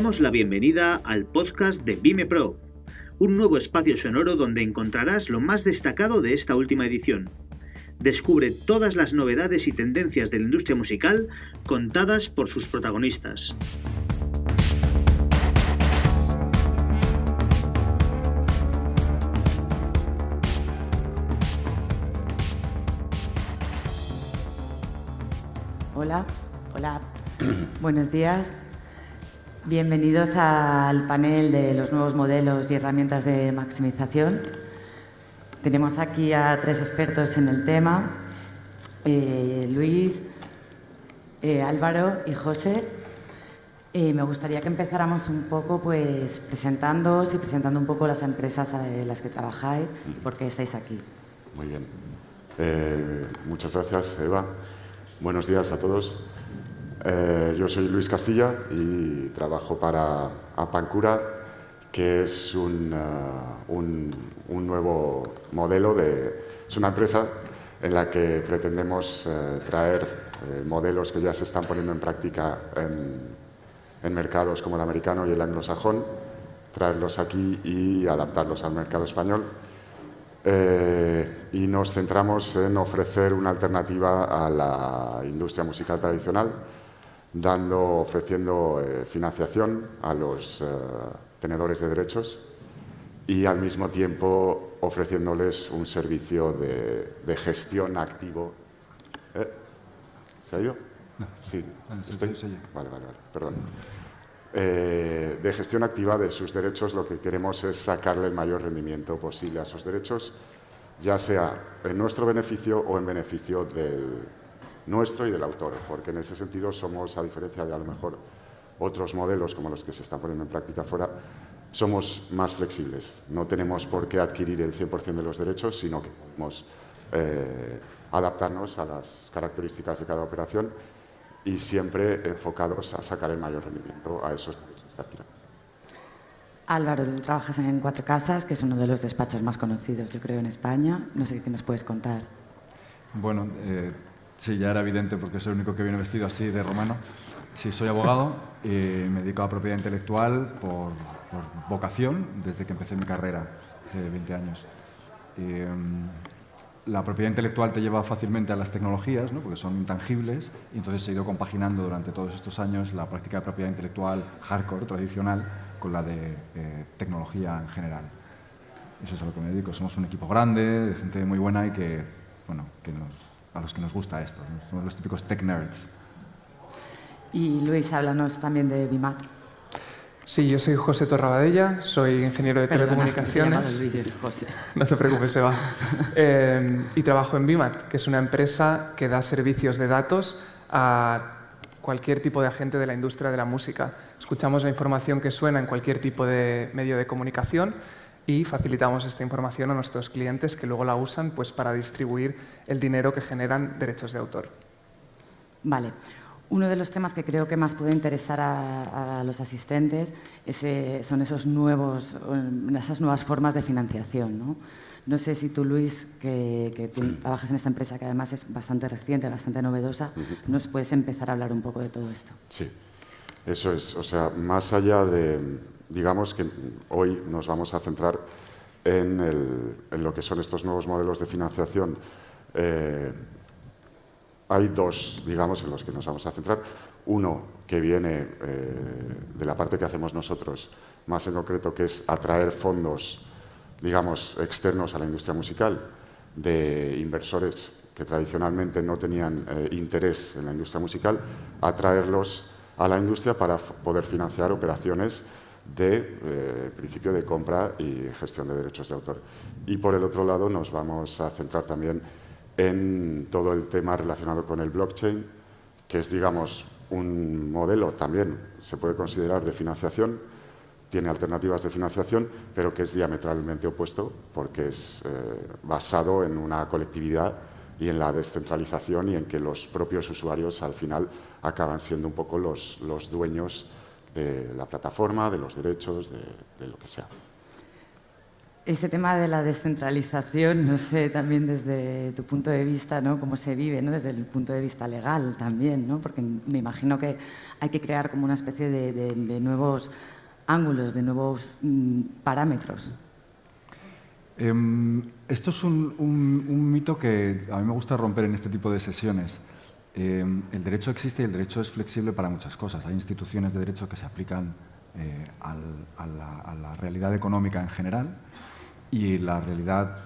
damos la bienvenida al podcast de Vime Pro, un nuevo espacio sonoro donde encontrarás lo más destacado de esta última edición. Descubre todas las novedades y tendencias de la industria musical contadas por sus protagonistas. Hola, hola, buenos días. Bienvenidos al panel de los nuevos modelos y herramientas de maximización. Tenemos aquí a tres expertos en el tema, eh, Luis, eh, Álvaro y José. Eh, me gustaría que empezáramos un poco pues, presentándoos y presentando un poco las empresas en las que trabajáis y por qué estáis aquí. Muy bien. muchas gracias, Eva. Buenos días a todos. Eh, yo soy Luis Castilla y trabajo para Apancura, que es un, un, nuevo modelo de... Es una empresa en la que pretendemos uh, traer modelos que ya se están poniendo en práctica en, mercados como el americano y el anglosajón, traerlos aquí y adaptarlos al mercado español. Eh, y nos centramos en ofrecer una alternativa a la industria musical tradicional dando, ofreciendo eh, financiación a los eh, tenedores de derechos y al mismo tiempo ofreciéndoles un servicio de, gestión activo. ¿Eh? ¿Se ha ido? Sí, ¿Estoy? Vale, vale, vale, perdón. de gestión activa de sus derechos, lo que queremos es sacarle el mayor rendimiento posible a esos derechos, ya sea en nuestro beneficio o en beneficio del, nuestro y del autor, porque en ese sentido somos, a diferencia de a lo mejor otros modelos como los que se están poniendo en práctica fuera, somos más flexibles. No tenemos por qué adquirir el 100% de los derechos, sino que podemos eh, adaptarnos a las características de cada operación y siempre enfocados a sacar el mayor rendimiento a esos derechos Álvaro, tú trabajas en Cuatro Casas, que es uno de los despachos más conocidos, yo creo, en España. No sé qué nos puedes contar. Bueno, eh, Sí, ya era evidente porque soy el único que viene vestido así de romano. Sí, soy abogado y me dedico a propiedad intelectual por, vocación desde que empecé mi carrera hace 20 años. Em, la propiedad intelectual te lleva fácilmente a las tecnologías, ¿no? porque son intangibles, y entonces he ido compaginando durante todos estos años la práctica de propiedad intelectual hardcore, tradicional, con la de eh, tecnología en general. Eso es a lo que me dedico. Somos un equipo grande, de gente muy buena y que, bueno, que nos a los que nos gusta esto. Somos los típicos tech nerds. Y Luis, háblanos también de BIMAT. Sí, yo soy José Torrabadella, soy ingeniero de telecomunicaciones. Luis, José. No te preocupes, Eva. eh, y trabajo en BIMAT, que es una empresa que da servicios de datos a cualquier tipo de agente de la industria de la música. Escuchamos la información que suena en cualquier tipo de medio de comunicación y facilitamos esta información a nuestros clientes que luego la usan pues, para distribuir el dinero que generan derechos de autor. Vale. Uno de los temas que creo que más puede interesar a, los asistentes eh, son esos nuevos, esas nuevas formas de financiación. ¿no? no sé si tú, Luis, que, trabajas en esta empresa que además es bastante reciente, bastante novedosa, nos puedes empezar a hablar un poco de todo esto. Sí, eso es. O sea, más allá de, digamos que hoy nos vamos a centrar en, lo que son estos nuevos modelos de financiación. Eh, hay dos, digamos, en los que nos vamos a centrar. Uno que viene eh, de la parte que hacemos nosotros, más en concreto, que es atraer fondos, digamos, externos a la industria musical de inversores que tradicionalmente no tenían eh, interés en la industria musical, atraerlos a la industria para poder financiar operaciones de eh, principio de compra y gestión de derechos de autor. Y por el otro lado nos vamos a centrar también en todo el tema relacionado con el blockchain, que es, digamos, un modelo también, se puede considerar de financiación, tiene alternativas de financiación, pero que es diametralmente opuesto porque es eh, basado en una colectividad y en la descentralización y en que los propios usuarios al final acaban siendo un poco los, los dueños de la plataforma, de los derechos, de, lo que sea. ese tema de la descentralización, no sé, también desde tu punto de vista, ¿no? Cómo se vive, ¿no? Desde el punto de vista legal también, ¿no? Porque me imagino que hay que crear como una especie de, nuevos ángulos, de nuevos mm, parámetros. Em, esto es un, mito que a mí me gusta romper en este tipo de sesiones. Em, el derecho existe y el derecho es flexible para muchas cosas. Hay instituciones de derecho que se aplican eh, a, la, realidad económica en general y la realidad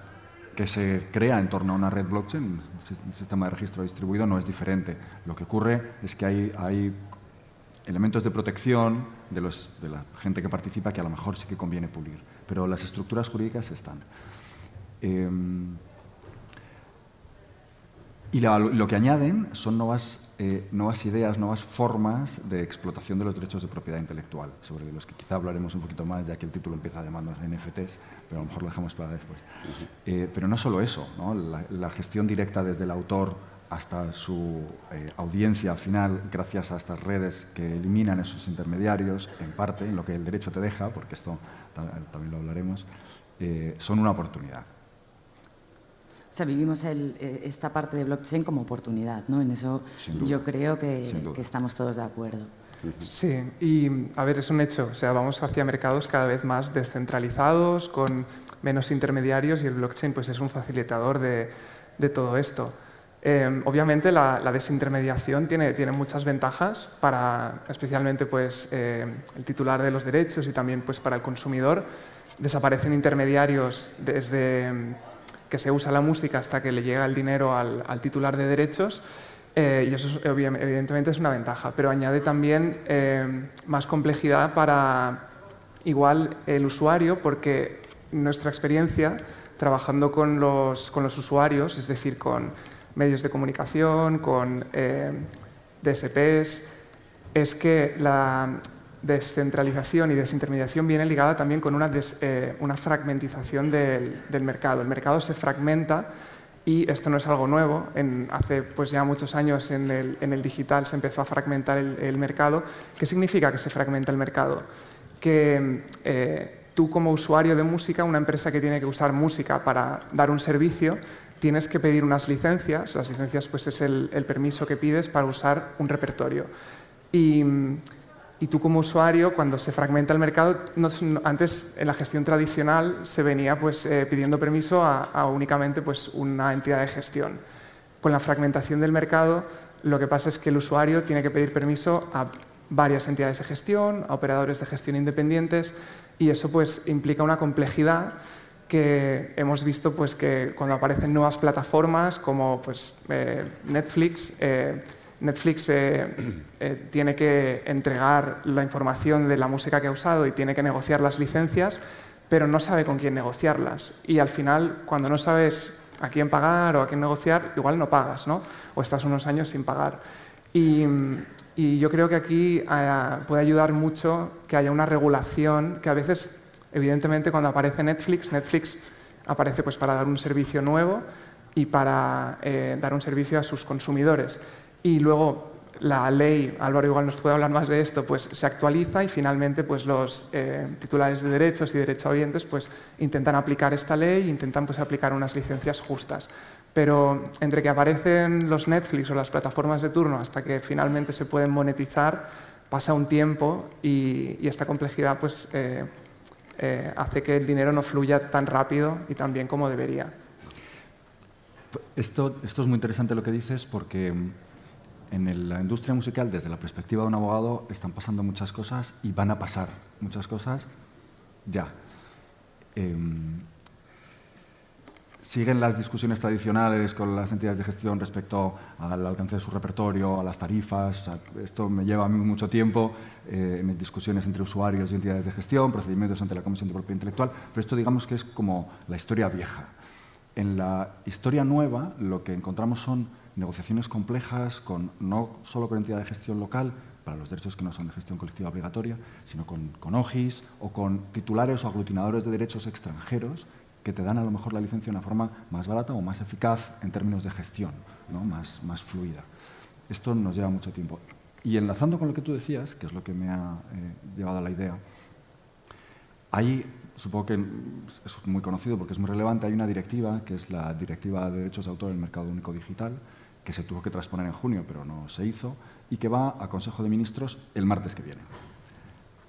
que se crea en torno a una red blockchain, un sistema de registro distribuido, no es diferente. Lo que ocurre es que hay, hay elementos de protección de, los, de, la gente que participa que a lo mejor sí que conviene pulir, pero las estructuras jurídicas están. Em, y lo que añaden son nuevas, eh, nuevas ideas, nuevas formas de explotación de los derechos de propiedad intelectual, sobre los que quizá hablaremos un poquito más, ya que el título empieza llamando NFTs, pero a lo mejor lo dejamos para después. Eh, pero no solo eso, ¿no? La, gestión directa desde el autor hasta su eh, audiencia final, gracias a estas redes que eliminan esos intermediarios, en parte, en lo que el derecho te deja, porque esto también lo hablaremos, son una oportunidad. O sea, vivimos eh, esta parte de blockchain como oportunidad, ¿no? En eso yo creo que, estamos todos de acuerdo. Sí, y a ver, es un hecho. O sea, vamos hacia mercados cada vez más descentralizados, con menos intermediarios y el blockchain pues, es un facilitador de, de todo esto. Em, obviamente la, desintermediación tiene, tiene, muchas ventajas para especialmente pues, em, el titular de los derechos y también pues, para el consumidor. Desaparecen intermediarios desde que se usa la música hasta que le llega el dinero al, titular de derechos. Eh, y eso evidentemente es una ventaja, pero añade también eh, más complejidad para igual el usuario, porque nuestra experiencia trabajando con los, con los usuarios, es decir, con medios de comunicación, con eh, DSPs, es que la, descentralización y desintermediación viene ligada también con una, eh, una fragmentización del, del, mercado. El mercado se fragmenta y esto no es algo nuevo. Hace pues ya muchos años en el, en el, digital se empezó a fragmentar el, el, mercado. ¿Qué significa que se fragmenta el mercado? Que eh, tú como usuario de música, una empresa que tiene que usar música para dar un servicio, tienes que pedir unas licencias. Las licencias pues, es el, el permiso que pides para usar un repertorio. Y y tú como usuario, cuando se fragmenta el mercado, antes en la gestión tradicional se venía pues, eh, pidiendo permiso a, únicamente pues, una entidad de gestión. Con la fragmentación del mercado, lo que pasa es que el usuario tiene que pedir permiso a varias entidades de gestión, a operadores de gestión independientes, y eso pues, implica una complejidad que hemos visto pues, que cuando aparecen nuevas plataformas como pues, eh, Netflix, eh, Netflix eh, eh, tiene que entregar la información de la música que ha usado y tiene que negociar las licencias, pero no sabe con quién negociarlas. Y al final, cuando no sabes a quién pagar o a quién negociar, igual no pagas, ¿no? O estás unos años sin pagar. Y, yo creo que aquí eh, puede ayudar mucho que haya una regulación que a veces, evidentemente, cuando aparece Netflix, Netflix aparece pues para dar un servicio nuevo y para dar un servicio a sus consumidores y luego la ley, Álvaro igual nos puede hablar más de esto, pues se actualiza y finalmente pues los eh, titulares de derechos y derechohabientes pues intentan aplicar esta ley e intentan pues aplicar unas licencias justas. Pero entre que aparecen los Netflix o las plataformas de turno hasta que finalmente se pueden monetizar, pasa un tiempo y, esta complejidad pues eh, eh, hace que el dinero no fluya tan rápido y tan bien como debería. Esto, esto es muy interesante lo que dices porque en la industria musical, desde la perspectiva de un abogado, están pasando muchas cosas y van a pasar muchas cosas ya. Em, siguen las discusiones tradicionales con las entidades de gestión respecto al alcance de su repertorio, a las tarifas. esto me lleva a mí mucho tiempo eh, en discusiones entre usuarios y entidades de gestión, procedimientos ante la Comisión de Propiedad Intelectual, pero esto digamos que es como la historia vieja. En la historia nueva lo que encontramos son negociaciones complejas con, no solo con entidad de gestión local, para los derechos que no son de gestión colectiva obligatoria, sino con, con OGIS o con titulares o aglutinadores de derechos extranjeros que te dan a lo mejor la licencia de una forma más barata o más eficaz en términos de gestión, ¿no? más, más fluida. Esto nos lleva mucho tiempo. Y enlazando con lo que tú decías, que es lo que me ha eh, llevado a la idea, hay supongo que es muy conocido porque es muy relevante, hay una directiva, que es la Directiva de Derechos de Autor en el Mercado Único Digital, que se tuvo que transponer en junio, pero no se hizo, y que va a Consejo de Ministros el martes que viene.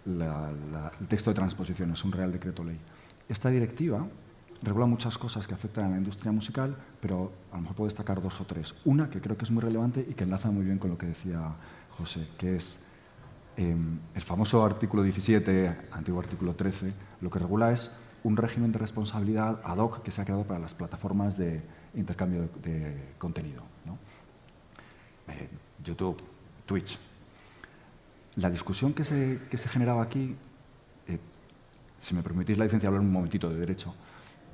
el texto de transposición es un Real Decreto Ley. Esta directiva regula muchas cosas que afectan a la industria musical, pero a lo mejor puedo destacar dos o tres. Una que creo que es muy relevante y que enlaza muy bien con lo que decía José, que es em, el famoso artículo 17, antiguo artículo 13, lo que regula es un régimen de responsabilidad ad hoc que se ha creado para las plataformas de intercambio de, contenido. Eh, YouTube, Twitch. La discusión que se, generaba aquí, eh, si me permitís la licencia hablar un momentito de derecho,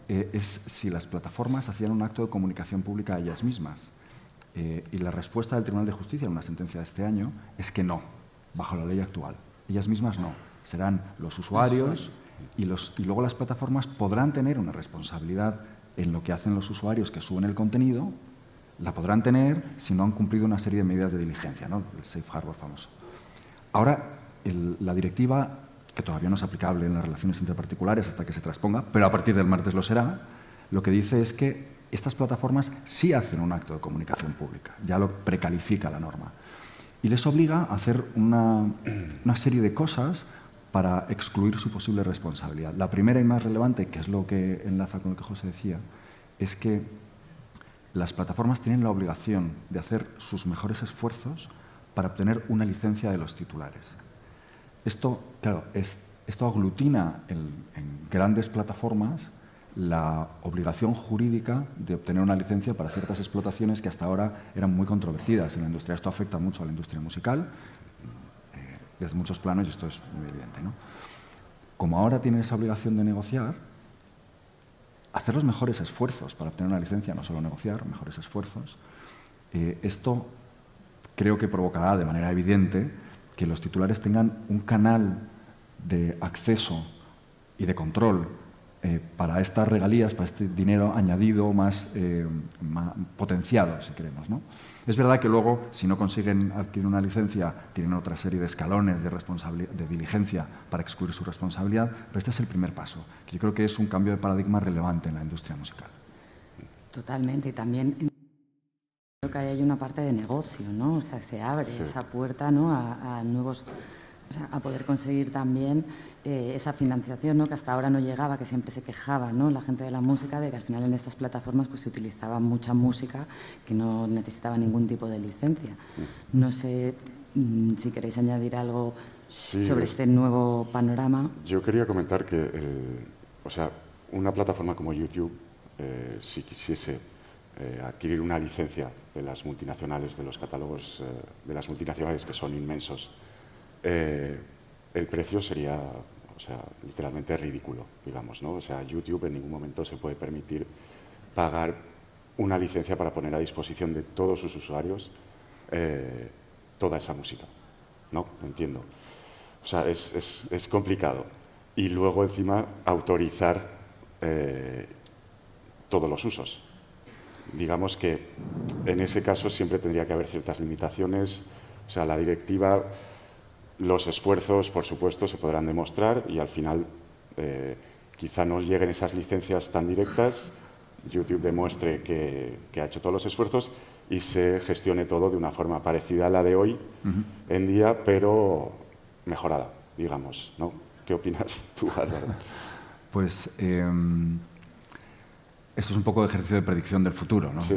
eh, es si las plataformas hacían un acto de comunicación pública a ellas mismas. Y la respuesta del Tribunal de Justicia en una sentencia de este año es que no, bajo la ley actual. Ellas mismas no. Serán los usuarios y, los, y luego las plataformas podrán tener una responsabilidad en lo que hacen los usuarios que suben el contenido, la podrán tener si no han cumplido una serie de medidas de diligencia, ¿no? el safe harbor famoso. Ahora, la directiva que todavía no es aplicable en las relaciones interparticulares hasta que se transponga, pero a partir del martes lo será, lo que dice es que estas plataformas sí hacen un acto de comunicación pública, ya lo precalifica la norma, y les obliga a hacer una, una serie de cosas para excluir su posible responsabilidad. La primera y más relevante, que es lo que enlaza con lo que José decía, es que las plataformas tienen la obligación de hacer sus mejores esfuerzos para obtener una licencia de los titulares. Esto, claro, esto aglutina en, grandes plataformas la obligación jurídica de obtener una licencia para ciertas explotaciones que hasta ahora eran muy controvertidas en la industria. Esto afecta mucho a la industria musical eh, desde muchos planos y esto es muy evidente. Como ahora tienen esa obligación de negociar, hacer los mejores esfuerzos para obtener una licencia, no solo negociar, mejores esfuerzos, eh, esto creo que provocará de manera evidente que los titulares tengan un canal de acceso y de control eh, para estas regalías, para este dinero añadido más, eh, potenciado, si queremos. ¿no? Es verdad que luego, si no consiguen adquirir una licencia, tienen otra serie de escalones de, de diligencia para excluir su responsabilidad, pero este es el primer paso, que yo creo que es un cambio de paradigma relevante en la industria musical. Totalmente, y también Creo que ahí hay una parte de negocio, ¿no? O sea, se abre esa puerta ¿no? a, nuevos, o sea, a poder conseguir también eh, esa financiación ¿no? que hasta ahora no llegaba, que siempre se quejaba ¿no? la gente de la música de que al final en estas plataformas pues, se utilizaba mucha música que no necesitaba ningún tipo de licencia. Mm. No sé mm, si queréis añadir algo sobre este nuevo panorama. Yo quería comentar que, eh, o sea, una plataforma como YouTube, eh, si quisiese eh, adquirir una licencia de las multinacionales, de los catálogos de las multinacionales que son inmensos, eh, el precio sería, o sea, literalmente ridículo, digamos, ¿no? O sea, YouTube en ningún momento se puede permitir pagar una licencia para poner a disposición de todos sus usuarios toda esa música, ¿no? Entiendo. O sea, es, es complicado. Y luego, encima, autorizar todos los usos digamos que en ese caso siempre tendría que haber ciertas limitaciones. O sea, la directiva, los esfuerzos, por supuesto, se podrán demostrar y al final eh, quizá no lleguen esas licencias tan directas, YouTube demuestre que, ha hecho todos los esfuerzos y se gestione todo de una forma parecida a la de hoy en día, pero mejorada, digamos. ¿no? ¿Qué opinas tú, Álvaro? Pues... Em, esto es un poco de ejercicio de predicción del futuro, ¿no? Sí,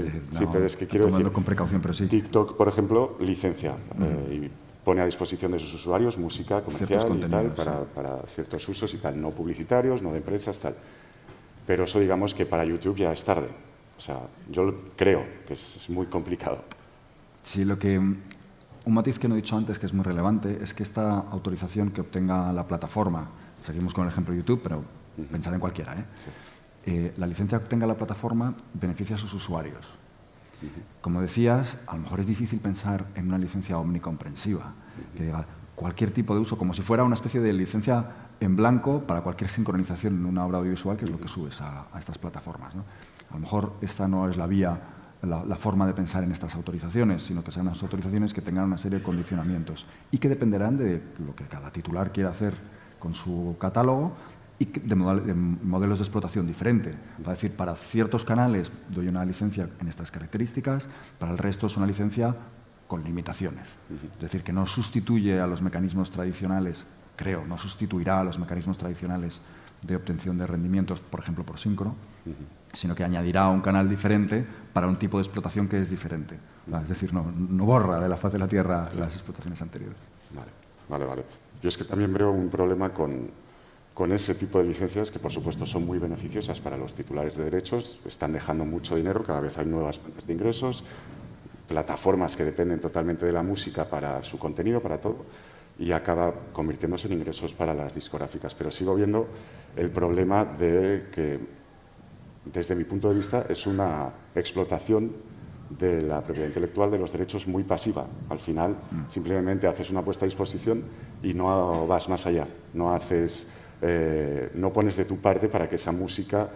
pero es que quiero decir... con precaución, pero sí. TikTok, por ejemplo, licencia eh, y pone a disposición de sus usuarios música comercial y tal para, ciertos usos y tal, no publicitarios, no de empresas, tal. Pero eso digamos que para YouTube ya es tarde. O sea, yo creo que es, muy complicado. Sí, lo que... Un matiz que no he dicho antes que es muy relevante es que esta autorización que obtenga la plataforma, seguimos con el ejemplo de YouTube, pero pensad en cualquiera, ¿eh? Sí eh, la licencia que tenga la plataforma beneficia a sus usuarios. Como decías, a lo mejor es difícil pensar en una licencia omnicomprensiva, que diga cualquier tipo de uso, como si fuera una especie de licencia en blanco para cualquier sincronización en una obra audiovisual, que es lo que subes a, estas plataformas. A lo mejor esta no es la vía, la, forma de pensar en estas autorizaciones, sino que sean unas autorizaciones que tengan una serie de condicionamientos y que dependerán de lo que cada titular quiera hacer con su catálogo y de, modelos de explotación diferente. Es decir, para ciertos canales doy una licencia en estas características, para el resto es una licencia con limitaciones. Es decir, que no sustituye a los mecanismos tradicionales, creo, no sustituirá a los mecanismos tradicionales de obtención de rendimientos, por ejemplo, por síncrono, sino que añadirá un canal diferente para un tipo de explotación que es diferente. Es decir, no, no borra de la faz de la Tierra las explotaciones anteriores. Vale, vale, vale. Yo es que también veo un problema con, con ese tipo de licencias que, por supuesto, son muy beneficiosas para los titulares de derechos, están dejando mucho dinero, cada vez hay nuevas fuentes de ingresos, plataformas que dependen totalmente de la música para su contenido, para todo, y acaba convirtiéndose en ingresos para las discográficas. Pero sigo viendo el problema de que, desde mi punto de vista, es una explotación de la propiedad intelectual de los derechos muy pasiva. Al final, mm. simplemente haces una puesta a disposición y no vas más allá, no haces eh, no pones de tu parte para que esa música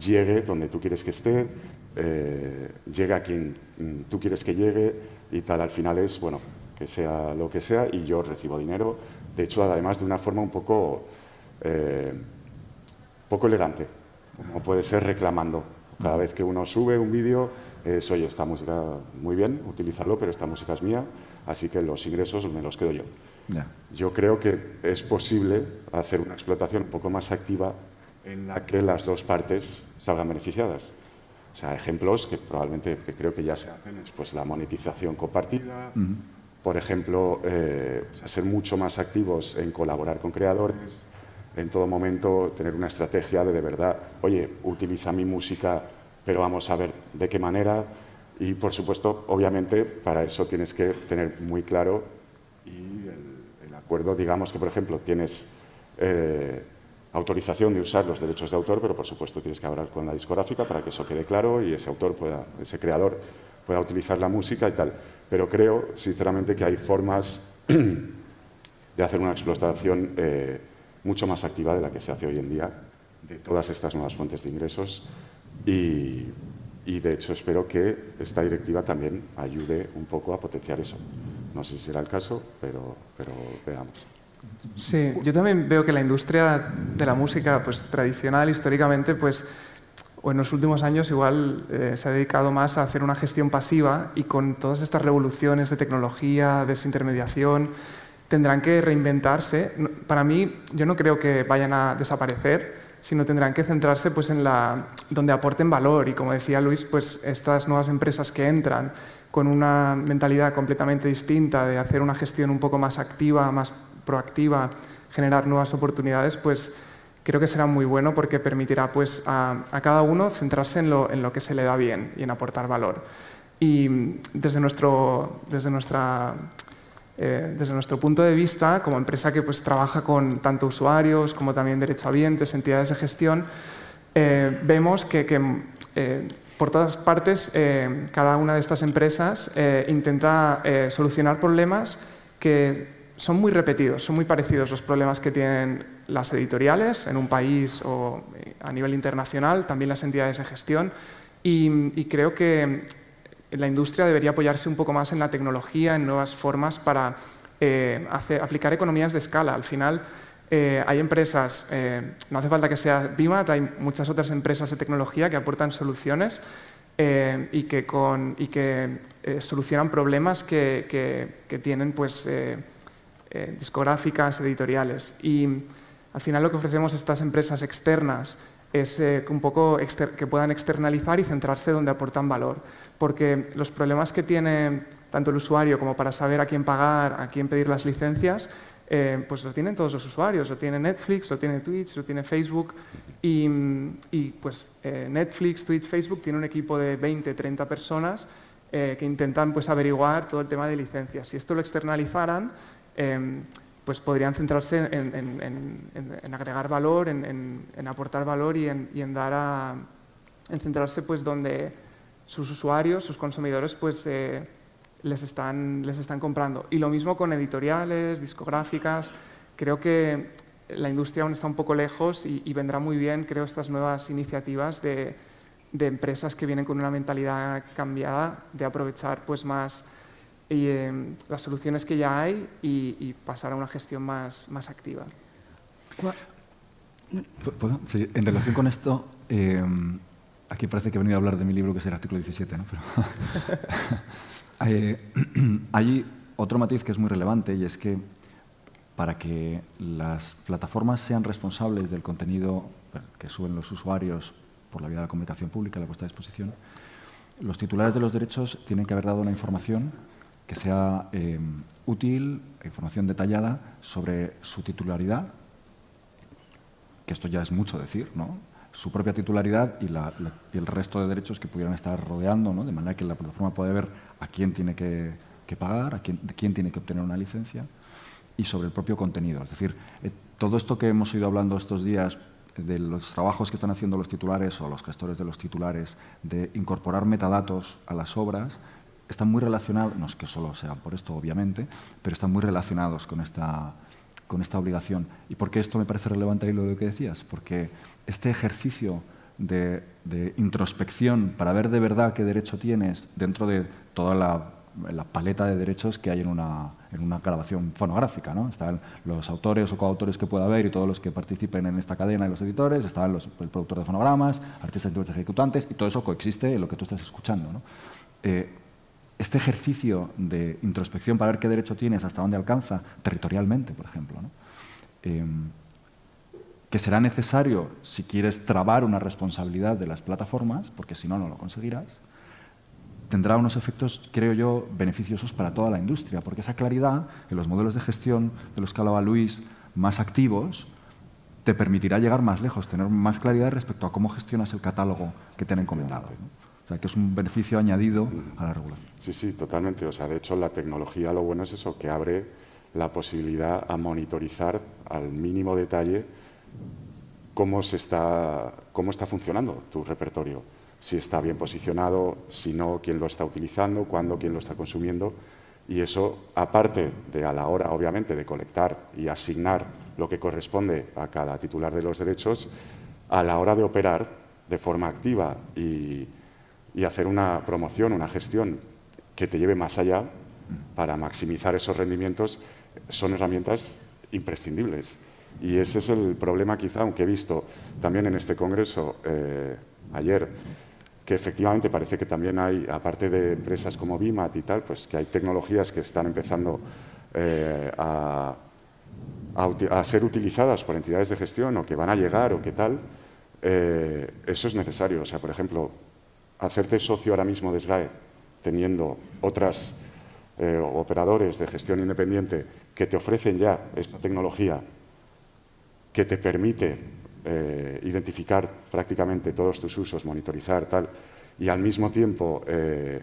llegue donde tú quieres que esté, eh, llegue a quien mm, tú quieres que llegue y tal. Al final es, bueno, que sea lo que sea y yo recibo dinero. De hecho, además de una forma un poco, eh, poco elegante, como puede ser reclamando. Cada vez que uno sube un vídeo, es, oye, esta música muy bien, utilizarlo, pero esta música es mía, así que los ingresos me los quedo yo. Yo creo que es posible hacer una explotación un poco más activa en la que las dos partes salgan beneficiadas. O sea, ejemplos que probablemente creo que ya se hacen es pues, la monetización compartida, por ejemplo, eh, ser mucho más activos en colaborar con creadores, en todo momento tener una estrategia de de verdad, oye, utiliza mi música, pero vamos a ver de qué manera. Y por supuesto, obviamente, para eso tienes que tener muy claro y digamos que, por ejemplo, tienes eh, autorización de usar los derechos de autor, pero por supuesto tienes que hablar con la discográfica para que eso quede claro y ese autor pueda, ese creador pueda utilizar la música y tal. Pero creo, sinceramente, que hay formas de hacer una explotación eh, mucho más activa de la que se hace hoy en día de todas estas nuevas fuentes de ingresos y de hecho espero que esta directiva también ayude un poco a potenciar eso. No sé si será el caso, pero, pero veamos. Sí, yo también veo que la industria de la música pues, tradicional, históricamente, pues, o en los últimos años igual eh, se ha dedicado más a hacer una gestión pasiva y con todas estas revoluciones de tecnología, desintermediación, tendrán que reinventarse. Para mí, yo no creo que vayan a desaparecer, sino tendrán que centrarse pues, en la, donde aporten valor. Y como decía Luis, pues, estas nuevas empresas que entran con una mentalidad completamente distinta de hacer una gestión un poco más activa, más proactiva, generar nuevas oportunidades, pues creo que será muy bueno porque permitirá pues, a, cada uno centrarse en lo, en lo, que se le da bien y en aportar valor. Y desde nuestro, desde nuestra, eh, desde nuestro punto de vista, como empresa que pues, trabaja con tanto usuarios como también derechohabientes, entidades de gestión, eh, vemos que, que eh, por todas partes, eh, cada una de estas empresas eh, intenta eh, solucionar problemas que son muy repetidos, son muy parecidos los problemas que tienen las editoriales en un país o a nivel internacional, también las entidades de gestión. Y, creo que la industria debería apoyarse un poco más en la tecnología, en nuevas formas para aplicar economías de escala. Al final, hay empresas, no hace falta que sea BIMAT, hay muchas otras empresas de tecnología que aportan soluciones eh, y que, con, y que eh, solucionan problemas que, que, tienen pues, eh, discográficas, editoriales. Y al final lo que ofrecemos a estas empresas externas es un poco que puedan externalizar y centrarse donde aportan valor. Porque los problemas que tiene tanto el usuario como para saber a quién pagar, a quién pedir las licencias, eh, pues lo tienen todos los usuarios, lo tiene Netflix, lo tiene Twitch, lo tiene Facebook y, pues eh, Netflix, Twitch, Facebook tiene un equipo de 20, 30 personas eh, que intentan pues averiguar todo el tema de licencias. Si esto lo externalizaran, em, pues podrían centrarse en, agregar valor, en, aportar valor y en, dar a, en centrarse pues donde sus usuarios, sus consumidores pues les están, les están comprando. Y lo mismo con editoriales, discográficas. Creo que la industria aún está un poco lejos y, vendrá muy bien, creo, estas nuevas iniciativas de, de, empresas que vienen con una mentalidad cambiada, de aprovechar pues, más eh, las soluciones que ya hay y, pasar a una gestión más, más activa. Sí, en relación con esto, eh, aquí parece que he venido a hablar de mi libro, que es el artículo 17, ¿no? Pero eh, hay otro matiz que es muy relevante y es que para que las plataformas sean responsables del contenido que suben los usuarios por la vía de la comunicación pública, la puesta a disposición, los titulares de los derechos tienen que haber dado una información que sea eh, útil, información detallada sobre su titularidad, que esto ya es mucho decir, ¿no? Su propia titularidad y, el resto de derechos que pudieran estar rodeando, ¿no? de manera que la plataforma puede ver a quién tiene que, pagar, a quién, de quién tiene que obtener una licencia y sobre el propio contenido. Es decir, eh, todo esto que hemos ido hablando estos días de los trabajos que están haciendo los titulares o los gestores de los titulares de incorporar metadatos a las obras están muy relacionados, no es que solo sea por esto obviamente, pero están muy relacionados con esta, con esta obligación. ¿Y por qué esto me parece relevante ahí lo que decías? Porque este ejercicio de, introspección para ver de verdad qué derecho tienes dentro de toda la, paleta de derechos que hay en una, en una grabación fonográfica. ¿no? Están los autores o coautores que pueda haber y todos los que participen en esta cadena y los editores, están los, el productor de fonogramas, artistas y ejecutantes, y todo eso coexiste en lo que tú estás escuchando. ¿no? Eh, este ejercicio de introspección para ver qué derecho tienes, hasta dónde alcanza, territorialmente, por ejemplo, em, que será necesario si quieres trabar una responsabilidad de las plataformas, porque si no, no lo conseguirás, tendrá unos efectos, creo yo, beneficiosos para toda la industria, porque esa claridad en los modelos de gestión de los que hablaba Luis, más activos, te permitirá llegar más lejos, tener más claridad respecto a cómo gestionas el catálogo que te han encomendado que es un beneficio añadido a la regulación. Sí, sí, totalmente. O sea, de hecho, la tecnología lo bueno es eso, que abre la posibilidad a monitorizar al mínimo detalle cómo, se está, cómo está funcionando tu repertorio. Si está bien posicionado, si no, quién lo está utilizando, cuándo, quién lo está consumiendo. Y eso, aparte de a la hora, obviamente, de colectar y asignar lo que corresponde a cada titular de los derechos, a la hora de operar de forma activa y, y hacer una promoción, una gestión que te lleve más allá para maximizar esos rendimientos son herramientas imprescindibles. Y ese es el problema quizá, aunque he visto también en este congreso eh, ayer, que efectivamente parece que también hay, aparte de empresas como BIMAT y tal, pues que hay tecnologías que están empezando eh, a, ser utilizadas por entidades de gestión o que van a llegar o qué tal, eh, eso es necesario. O sea, por ejemplo, hacerte socio ahora mismo de SGAE, teniendo otras operadores de gestión independiente que te ofrecen ya esta tecnología que te permite eh, identificar prácticamente todos tus usos, monitorizar tal, y al mismo tiempo eh,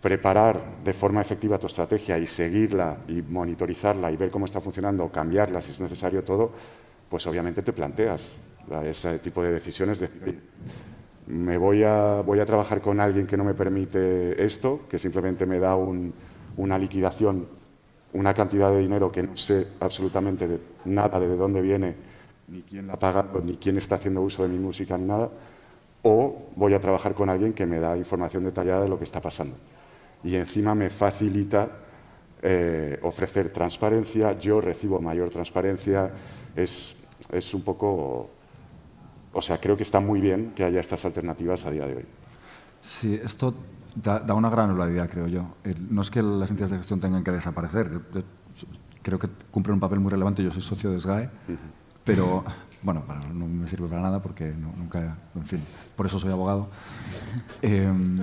preparar de forma efectiva tu estrategia y seguirla y monitorizarla y ver cómo está funcionando, cambiarla si es necesario todo, pues obviamente te planteas ese tipo de decisiones de me voy a, voy a trabajar con alguien que no me permite esto, que simplemente me da una liquidación, una cantidad de dinero que no sé absolutamente nada de dónde viene, ni quién la ha pagado, ni quién está haciendo uso de mi música, ni nada, o voy a trabajar con alguien que me da información detallada de lo que está pasando. Y encima me facilita eh, ofrecer transparencia, yo recibo mayor transparencia, es, es un poco o sea, creo que está muy bien que haya estas alternativas a día de hoy. Sí, esto da, una gran granularidad, creo yo. no es que las entidades de gestión tengan que desaparecer. creo que cumplen un papel muy relevante. Yo soy socio de SGAE, pero bueno, no me sirve para nada porque nunca, en fin, por eso soy abogado. Em,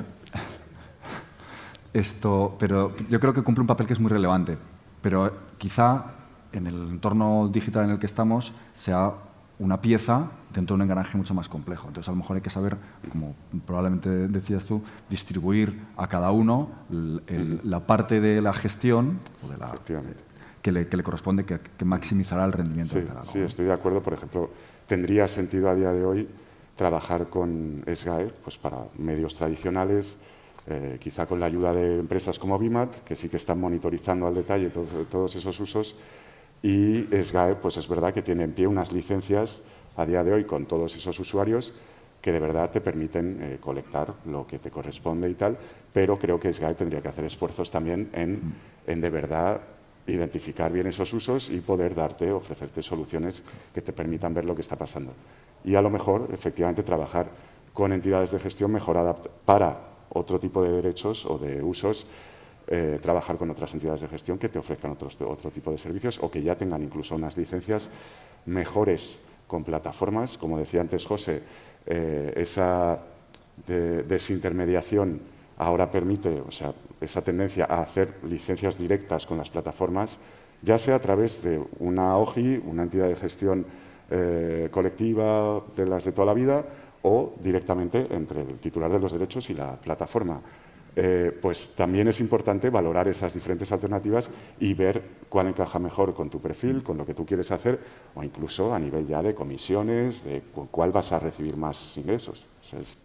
esto, pero yo creo que cumple un papel que es muy relevante, pero quizá en el entorno digital en el que estamos sea una pieza dentro de un engranaje mucho más complejo. Entonces, a lo mejor hay que saber, como probablemente decías tú, distribuir a cada uno la parte de la gestión que, le, que, le, corresponde, que, maximizará el rendimiento de cada uno. Sí, estoy de acuerdo. Por ejemplo, tendría sentido a día de hoy trabajar con SGAE pues para medios tradicionales, eh, quizá con la ayuda de empresas como BIMAT, que sí que están monitorizando al detalle todos esos usos, y SGAE, pues es verdad que tiene en pie unas licencias a día de hoy con todos esos usuarios que de verdad te permiten eh, colectar lo que te corresponde y tal, pero creo que SGAE tendría que hacer esfuerzos también en, en de verdad identificar bien esos usos y poder darte, ofrecerte soluciones que te permitan ver lo que está pasando. Y a lo mejor, efectivamente, trabajar con entidades de gestión mejor para otro tipo de derechos o de usos, eh, trabajar con otras entidades de gestión que te ofrezcan otros, otro tipo de servicios o que ya tengan incluso unas licencias mejores con plataformas. Como decía antes José, eh, esa desintermediación ahora permite, o sea, esa tendencia a hacer licencias directas con las plataformas, ya sea a través de una OGI, una entidad de gestión eh, colectiva de las de toda la vida, o directamente entre el titular de los derechos y la plataforma. Eh, pues también es importante valorar esas diferentes alternativas y ver cuál encaja mejor con tu perfil, con lo que tú quieres hacer, o incluso a nivel ya de comisiones, de cuál vas a recibir más ingresos. es,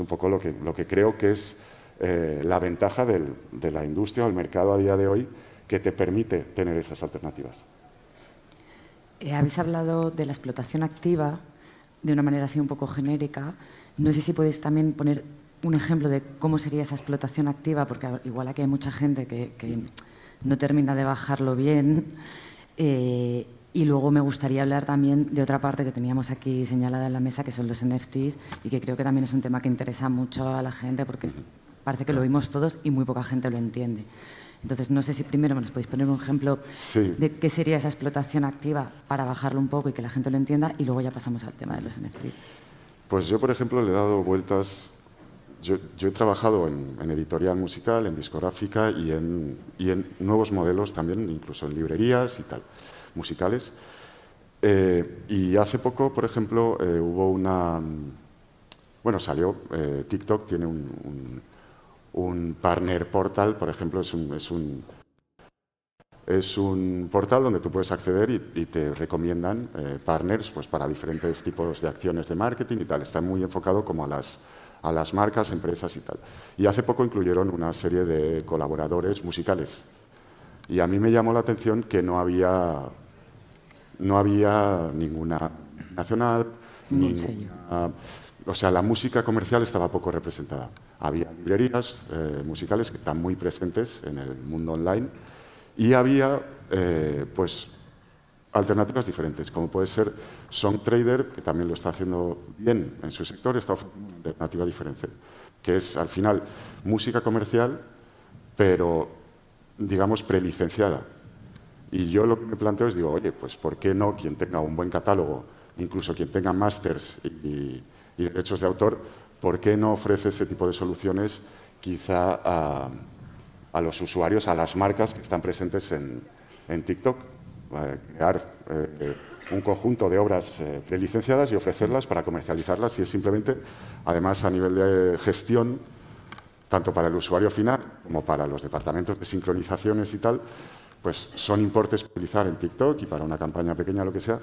un poco lo que, lo que creo que es eh, la ventaja de la industria o el mercado a día de hoy que te permite tener esas alternativas. Eh, habéis hablado de la explotación activa de una manera así un poco genérica. No sé si podéis también poner un ejemplo de cómo sería esa explotación activa, porque igual aquí hay mucha gente que, no termina de bajarlo bien. Eh, y luego me gustaría hablar también de otra parte que teníamos aquí señalada en la mesa, que son los NFTs, y que creo que también es un tema que interesa mucho a la gente, porque parece que lo oímos todos y muy poca gente lo entiende. Entonces, no sé si primero me nos podéis poner un ejemplo de qué sería esa explotación activa para bajarlo un poco y que la gente lo entienda, y luego ya pasamos al tema de los NFTs. Pues yo, por ejemplo, le he dado vueltas. Yo, he trabajado en, editorial musical, en discográfica y en, y en, nuevos modelos también, incluso en librerías y tal, musicales. Eh, y hace poco, por ejemplo, eh, hubo una. Bueno, salió, eh, TikTok tiene un un partner portal, por ejemplo, es un, es un, es un portal donde tú puedes acceder y, te recomiendan eh, partners pues, para diferentes tipos de acciones de marketing y tal. Está muy enfocado como a las, a las marcas, empresas y tal. Y hace poco incluyeron una serie de colaboradores musicales. Y a mí me llamó la atención que no había, no había ninguna nacional, ninguna, o sea, la música comercial estaba poco representada. Había librerías eh, musicales que están muy presentes en el mundo online y había, eh, pues, alternativas diferentes, como puede ser Song Trader, que también lo está haciendo bien en su sector, está ofreciendo una alternativa diferente, que es, al final, música comercial, pero, digamos, prelicenciada. Y yo lo que me planteo es, digo, oye, pues, ¿por qué no quien tenga un buen catálogo, incluso quien tenga másters y y derechos de autor, ¿por qué no ofrece ese tipo de soluciones quizá a, los usuarios, a las marcas que están presentes en, TikTok? crear eh, un conjunto de obras eh, prelicenciadas y ofrecerlas para comercializarlas y es simplemente, además a nivel de gestión, tanto para el usuario final como para los departamentos de sincronizaciones y tal, pues son importes utilizar en TikTok y para una campaña pequeña, lo que sea,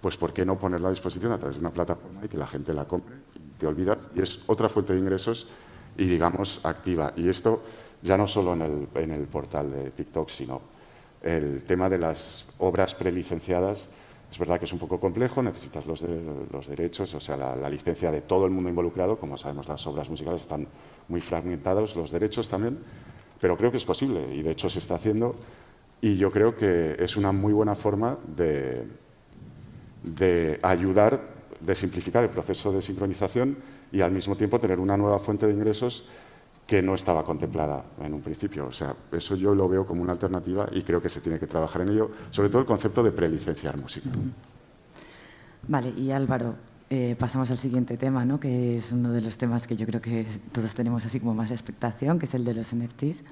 pues ¿por qué no ponerla a disposición a través de una plataforma y que la gente la compre? Te olvidas y es otra fuente de ingresos y digamos activa. Y esto ya no solo en el, portal de TikTok, sino el tema de las obras prelicenciadas. Es verdad que es un poco complejo, necesitas los, derechos, o sea, la, la, licencia de todo el mundo involucrado. Como sabemos, las obras musicales están muy fragmentados, los derechos también, pero creo que es posible y de hecho se está haciendo. Y yo creo que es una muy buena forma de, de ayudar, de simplificar el proceso de sincronización y al mismo tiempo tener una nueva fuente de ingresos que no estaba contemplada en un principio. O sea, eso yo lo veo como una alternativa y creo que se tiene que trabajar en ello, sobre todo el concepto de prelicenciar música. Vale, y Álvaro, eh, pasamos al siguiente tema, ¿no? que es uno de los temas que yo creo que todos tenemos así como más expectación, que es el de los NFTs.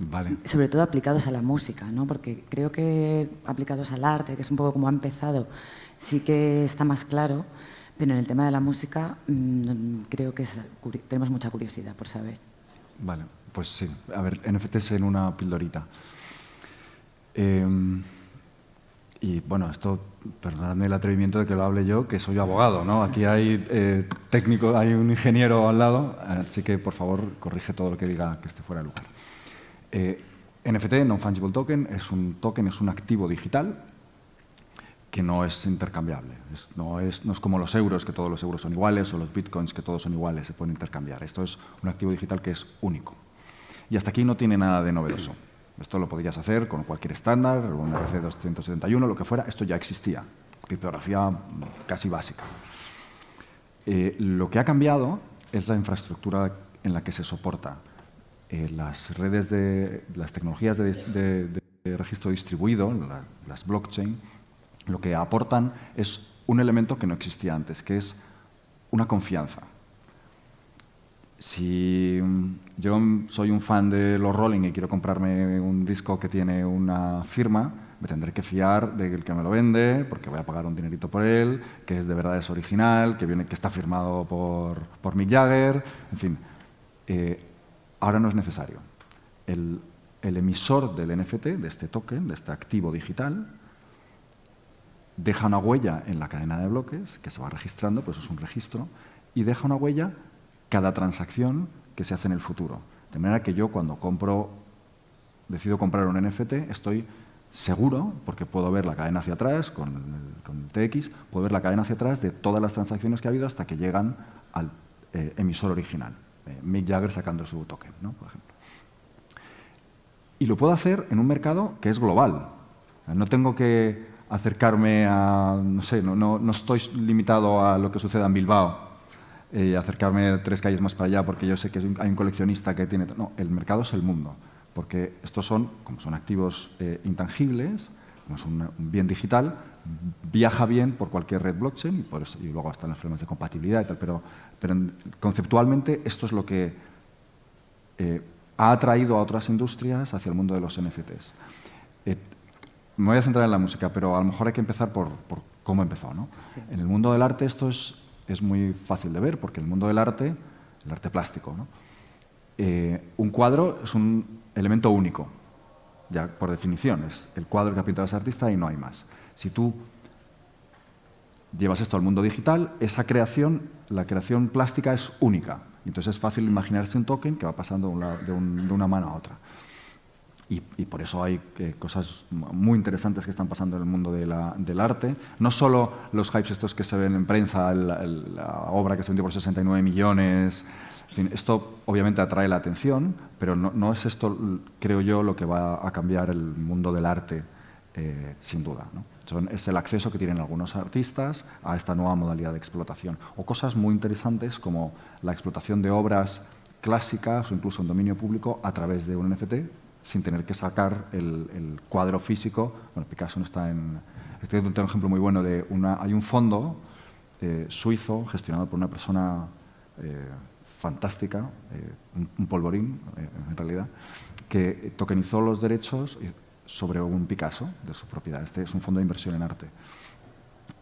Vale. Sobre todo aplicados a la música, ¿no? porque creo que aplicados al arte, que es un poco como ha empezado sí que está más claro, pero en el tema de la música mm, creo que tenemos mucha curiosidad por saber. Vale, pues sí. A ver, NFTs en una pildorita. Em, y bueno, esto, perdonadme el atrevimiento de que lo hable yo, que soy abogado, ¿no? Aquí hay eh, técnico, hay un ingeniero al lado, así que por favor corrige todo lo que diga que esté fuera de lugar. Eh, NFT, Non-Fungible Token, es un token, es un activo digital que no es intercambiable. no, es, no, es, como los euros, que todos los euros son iguales, o los bitcoins, que todos son iguales, se pueden intercambiar. Esto es un activo digital que es único. Y hasta aquí no tiene nada de novedoso. Esto lo podías hacer con cualquier estándar, un RC271, lo que fuera, esto ya existía, criptografía casi básica. Eh, lo que ha cambiado es la infraestructura en la que se soporta. Eh, las redes de las tecnologías de, registro distribuido, las blockchain, lo que aportan es un elemento que no existía antes, que es una confianza. Si yo soy un fan de los Rolling y quiero comprarme un disco que tiene una firma, me tendré que fiar del que me lo vende, porque voy a pagar un dinerito por él, que es de verdad es original, que, viene, que está firmado por, por Mick Jagger, en fin. Eh, ahora no es necesario. El, el emisor del NFT, de este token, de este activo digital, deja una huella en la cadena de bloques, que se va registrando, pues es un registro, y deja una huella cada transacción que se hace en el futuro. De manera que yo cuando compro, decido comprar un NFT, estoy seguro, porque puedo ver la cadena hacia atrás con el, TX, puedo ver la cadena hacia atrás de todas las transacciones que ha habido hasta que llegan al eh, emisor original. Eh, Mick Jagger sacando su token, ¿no? por ejemplo. Y lo puedo hacer en un mercado que es global. No tengo que acercarme a, no sé, no, no estoy limitado a lo que suceda en Bilbao y acercarme tres calles más para allá porque yo sé que hay un coleccionista que tiene... No, el mercado es el mundo, porque estos son, como son activos eh, intangibles, como es un, bien digital, viaja bien por cualquier red blockchain y, por eso, y luego están los problemas de compatibilidad y tal, pero, pero conceptualmente esto es lo que eh, ha atraído a otras industrias hacia el mundo de los NFTs. Me voy a centrar en la música, pero a lo mejor hay que empezar por, por cómo empezó. ¿no? En el mundo del arte esto es es muy fácil de ver porque el mundo del arte, el arte plástico, eh, un cuadro es un elemento único, ya por definición, es el cuadro que ha pintado ese artista y no hay más. Si tú llevas esto al mundo digital, esa creación, la creación plástica es única. Entonces es fácil imaginarse un token que va pasando de una mano a otra. Y, por eso hay eh, cosas muy interesantes que están pasando en el mundo del arte. No solo los hypes estos que se ven en prensa, la obra que se vendió por 69 millones. esto obviamente atrae la atención, pero no, es esto, creo yo, lo que va a cambiar el mundo del arte, eh, sin duda. es el acceso que tienen algunos artistas a esta nueva modalidad de explotación. O cosas muy interesantes como la explotación de obras clásicas o incluso en dominio público a través de un NFT sin tener que sacar el, cuadro físico. Bueno, Picasso no está en... Este es un ejemplo muy bueno de una... Hay un fondo eh, suizo gestionado por una persona eh, fantástica, eh, un, polvorín en realidad, que tokenizó los derechos sobre un Picasso de su propiedad. Este es un fondo de inversión en arte.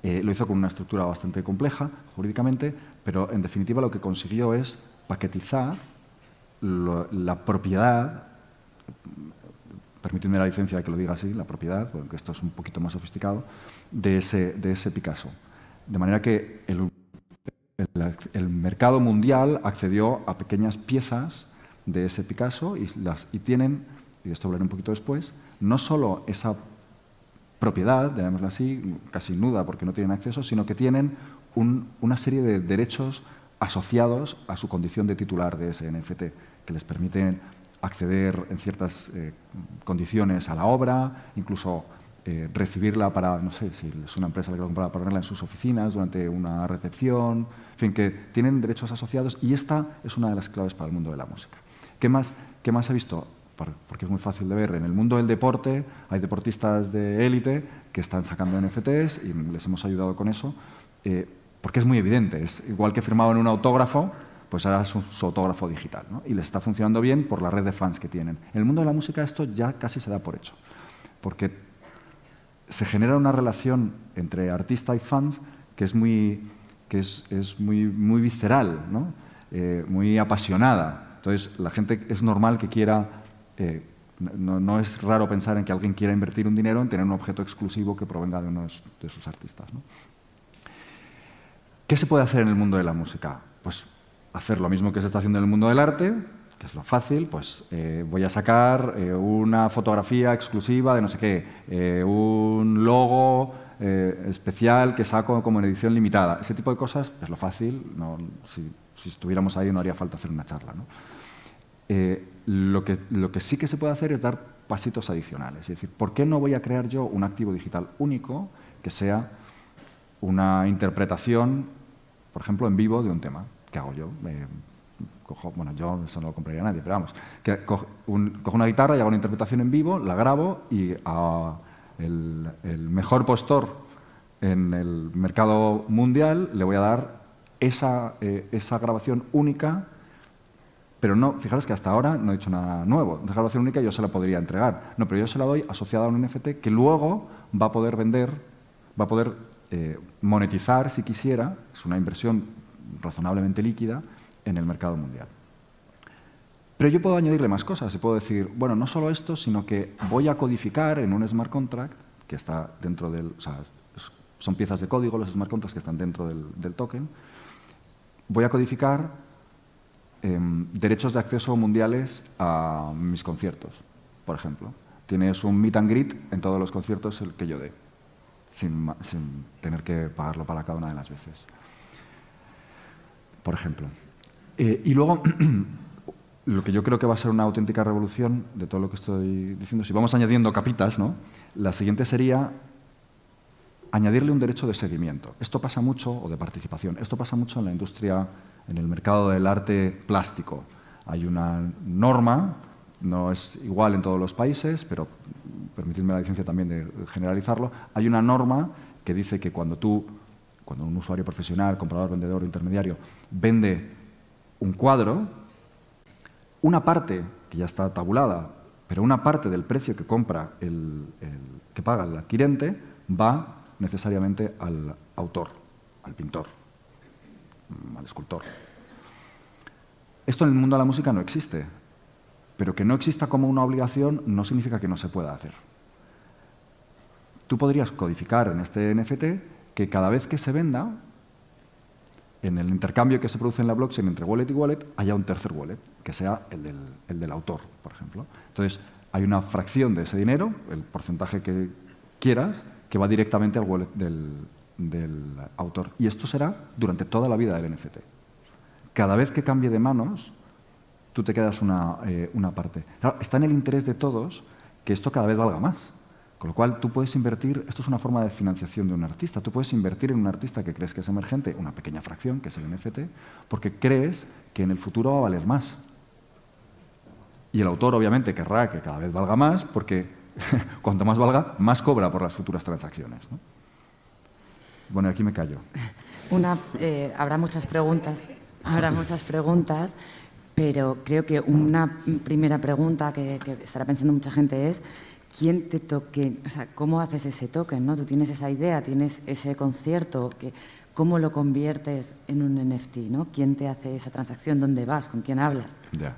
lo hizo con una estructura bastante compleja jurídicamente, pero en definitiva lo que consiguió es paquetizar la propiedad permíteme la licencia de que lo diga así, la propiedad, porque esto es un poquito más sofisticado, de ese, de ese Picasso. De manera que el, el, mercado mundial accedió a pequeñas piezas de ese Picasso y, las, y tienen, y de esto hablaré un poquito después, no solo esa propiedad, llamémoslo así, casi nuda porque no tienen acceso, sino que tienen una serie de derechos asociados a su condición de titular de ese NFT, que les permiten acceder en ciertas eh, condiciones a la obra, incluso eh, recibirla para, no sé, si es una empresa que lo compra, para ponerla en sus oficinas durante una recepción, en fin, que tienen derechos asociados y esta es una de las claves para el mundo de la música. ¿Qué más, qué más he visto? Porque es muy fácil de ver. En el mundo del deporte hay deportistas de élite que están sacando NFTs y les hemos ayudado con eso, eh, porque es muy evidente. Es igual que firmado en un autógrafo, pues ahora es su, autógrafo digital. Y les está funcionando bien por la red de fans que tienen. En el mundo de la música esto ya casi se da por hecho, porque se genera una relación entre artista y fans que es muy, que es, muy, muy visceral, eh, muy apasionada. Entonces, la gente es normal que quiera... Eh, no, es raro pensar en que alguien quiera invertir un dinero en tener un objeto exclusivo que provenga de uno de sus artistas. ¿Qué se puede hacer en el mundo de la música? Pues hacer lo mismo que se está haciendo en el mundo del arte, que es lo fácil, pues eh, voy a sacar eh, una fotografía exclusiva de no sé qué, eh, un logo especial que saco como en edición limitada. Ese tipo de cosas es lo fácil, si, estuviéramos ahí no haría falta hacer una charla. lo, que, lo que sí que se puede hacer es dar pasitos adicionales. Es decir, ¿por qué no voy a crear yo un activo digital único que sea una interpretación, por ejemplo, en vivo de un tema? ¿Qué hago yo? cojo, bueno, yo eso no lo compraría a nadie, pero vamos, que cojo, una guitarra y hago una interpretación en vivo, la grabo y a el, mejor postor en el mercado mundial le voy a dar esa, eh, esa grabación única pero no, fijaros que hasta ahora no he dicho nada nuevo. Esa grabación única yo se la podría entregar. No, pero yo se la doy asociada a un NFT que luego va a poder vender, va a poder eh, monetizar, si quisiera, es una inversión razonablemente líquida, en el mercado mundial. Pero yo puedo añadirle más cosas. Y puedo decir, bueno, no solo esto, sino que voy a codificar en un smart contract que está dentro del... O sea, son piezas de código, los smart contracts que están dentro del, token. Voy a codificar Em, derechos de acceso mundiales a mis conciertos, por ejemplo. Tienes un meet and greet en todos los conciertos el que yo dé, sin, tener que pagarlo para cada una de las veces. Por ejemplo. Eh, y luego, lo que yo creo que va a ser una auténtica revolución de todo lo que estoy diciendo, si vamos añadiendo capitas, ¿no? la siguiente sería añadirle un derecho de seguimiento. Esto pasa mucho, o de participación, esto pasa mucho en la industria en el mercado del arte plástico. Hay una norma, no es igual en todos los países, pero permitidme la licencia también de generalizarlo, hay una norma que dice que cuando tú, cuando un usuario profesional, comprador, vendedor intermediario, vende un cuadro, una parte que ya está tabulada, pero una parte del precio que compra el, que paga el adquirente va necesariamente al autor, al pintor. Mm, al escultor. Esto en el mundo de la música no existe, pero que no exista como una obligación no significa que no se pueda hacer. Tú podrías codificar en este NFT que cada vez que se venda, en el intercambio que se produce en la blockchain entre wallet y wallet, haya un tercer wallet, que sea el del, el autor, por ejemplo. Entonces, hay una fracción de ese dinero, el porcentaje que quieras, que va directamente al wallet del, del autor. Y esto será durante toda la vida del NFT. Cada vez que cambie de manos, tú te quedas una, eh, parte. está en el interés de todos que esto cada vez valga más. Con lo cual, tú puedes invertir, esto es una forma de financiación de un artista, tú puedes invertir en un artista que crees que es emergente, una pequeña fracción, que es el NFT, porque crees que en el futuro va a valer más. Y el autor, obviamente, querrá que cada vez valga más, porque cuanto más valga, más cobra por las futuras transacciones. Bueno, aquí me callo. Eh, habrá muchas preguntas, habrá muchas preguntas, pero creo que una primera pregunta que, estará pensando mucha gente es quién te toque, o sea, cómo haces ese token, ¿no? Tú tienes esa idea, tienes ese concierto, que, ¿cómo lo conviertes en un NFT, ¿no? ¿Quién te hace esa transacción? ¿Dónde vas? ¿Con quién hablas? Ya.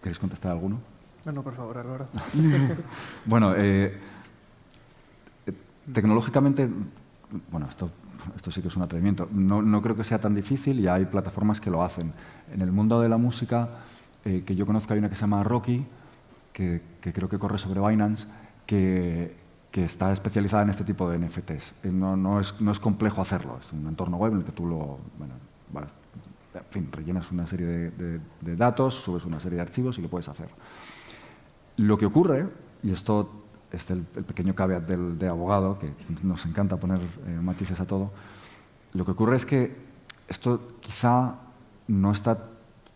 ¿Quieres contestar alguno? No, no, por favor, Álvaro. bueno, eh, tecnológicamente bueno, esto, esto sí que es un atrevimiento. No, creo que sea tan difícil y hay plataformas que lo hacen. En el mundo de la música, eh, que yo conozco, hay una que se llama Rocky, que, creo que corre sobre Binance, que, está especializada en este tipo de NFTs. Eh, no, es, no, es, complejo hacerlo, es un entorno web en el que tú lo... Bueno, en fin, rellenas una serie de, de datos, subes una serie de archivos y lo puedes hacer. Lo que ocurre, y esto este, el, pequeño caveat del, de abogado, que nos encanta poner eh, matices a todo, lo que ocurre es que esto quizá no está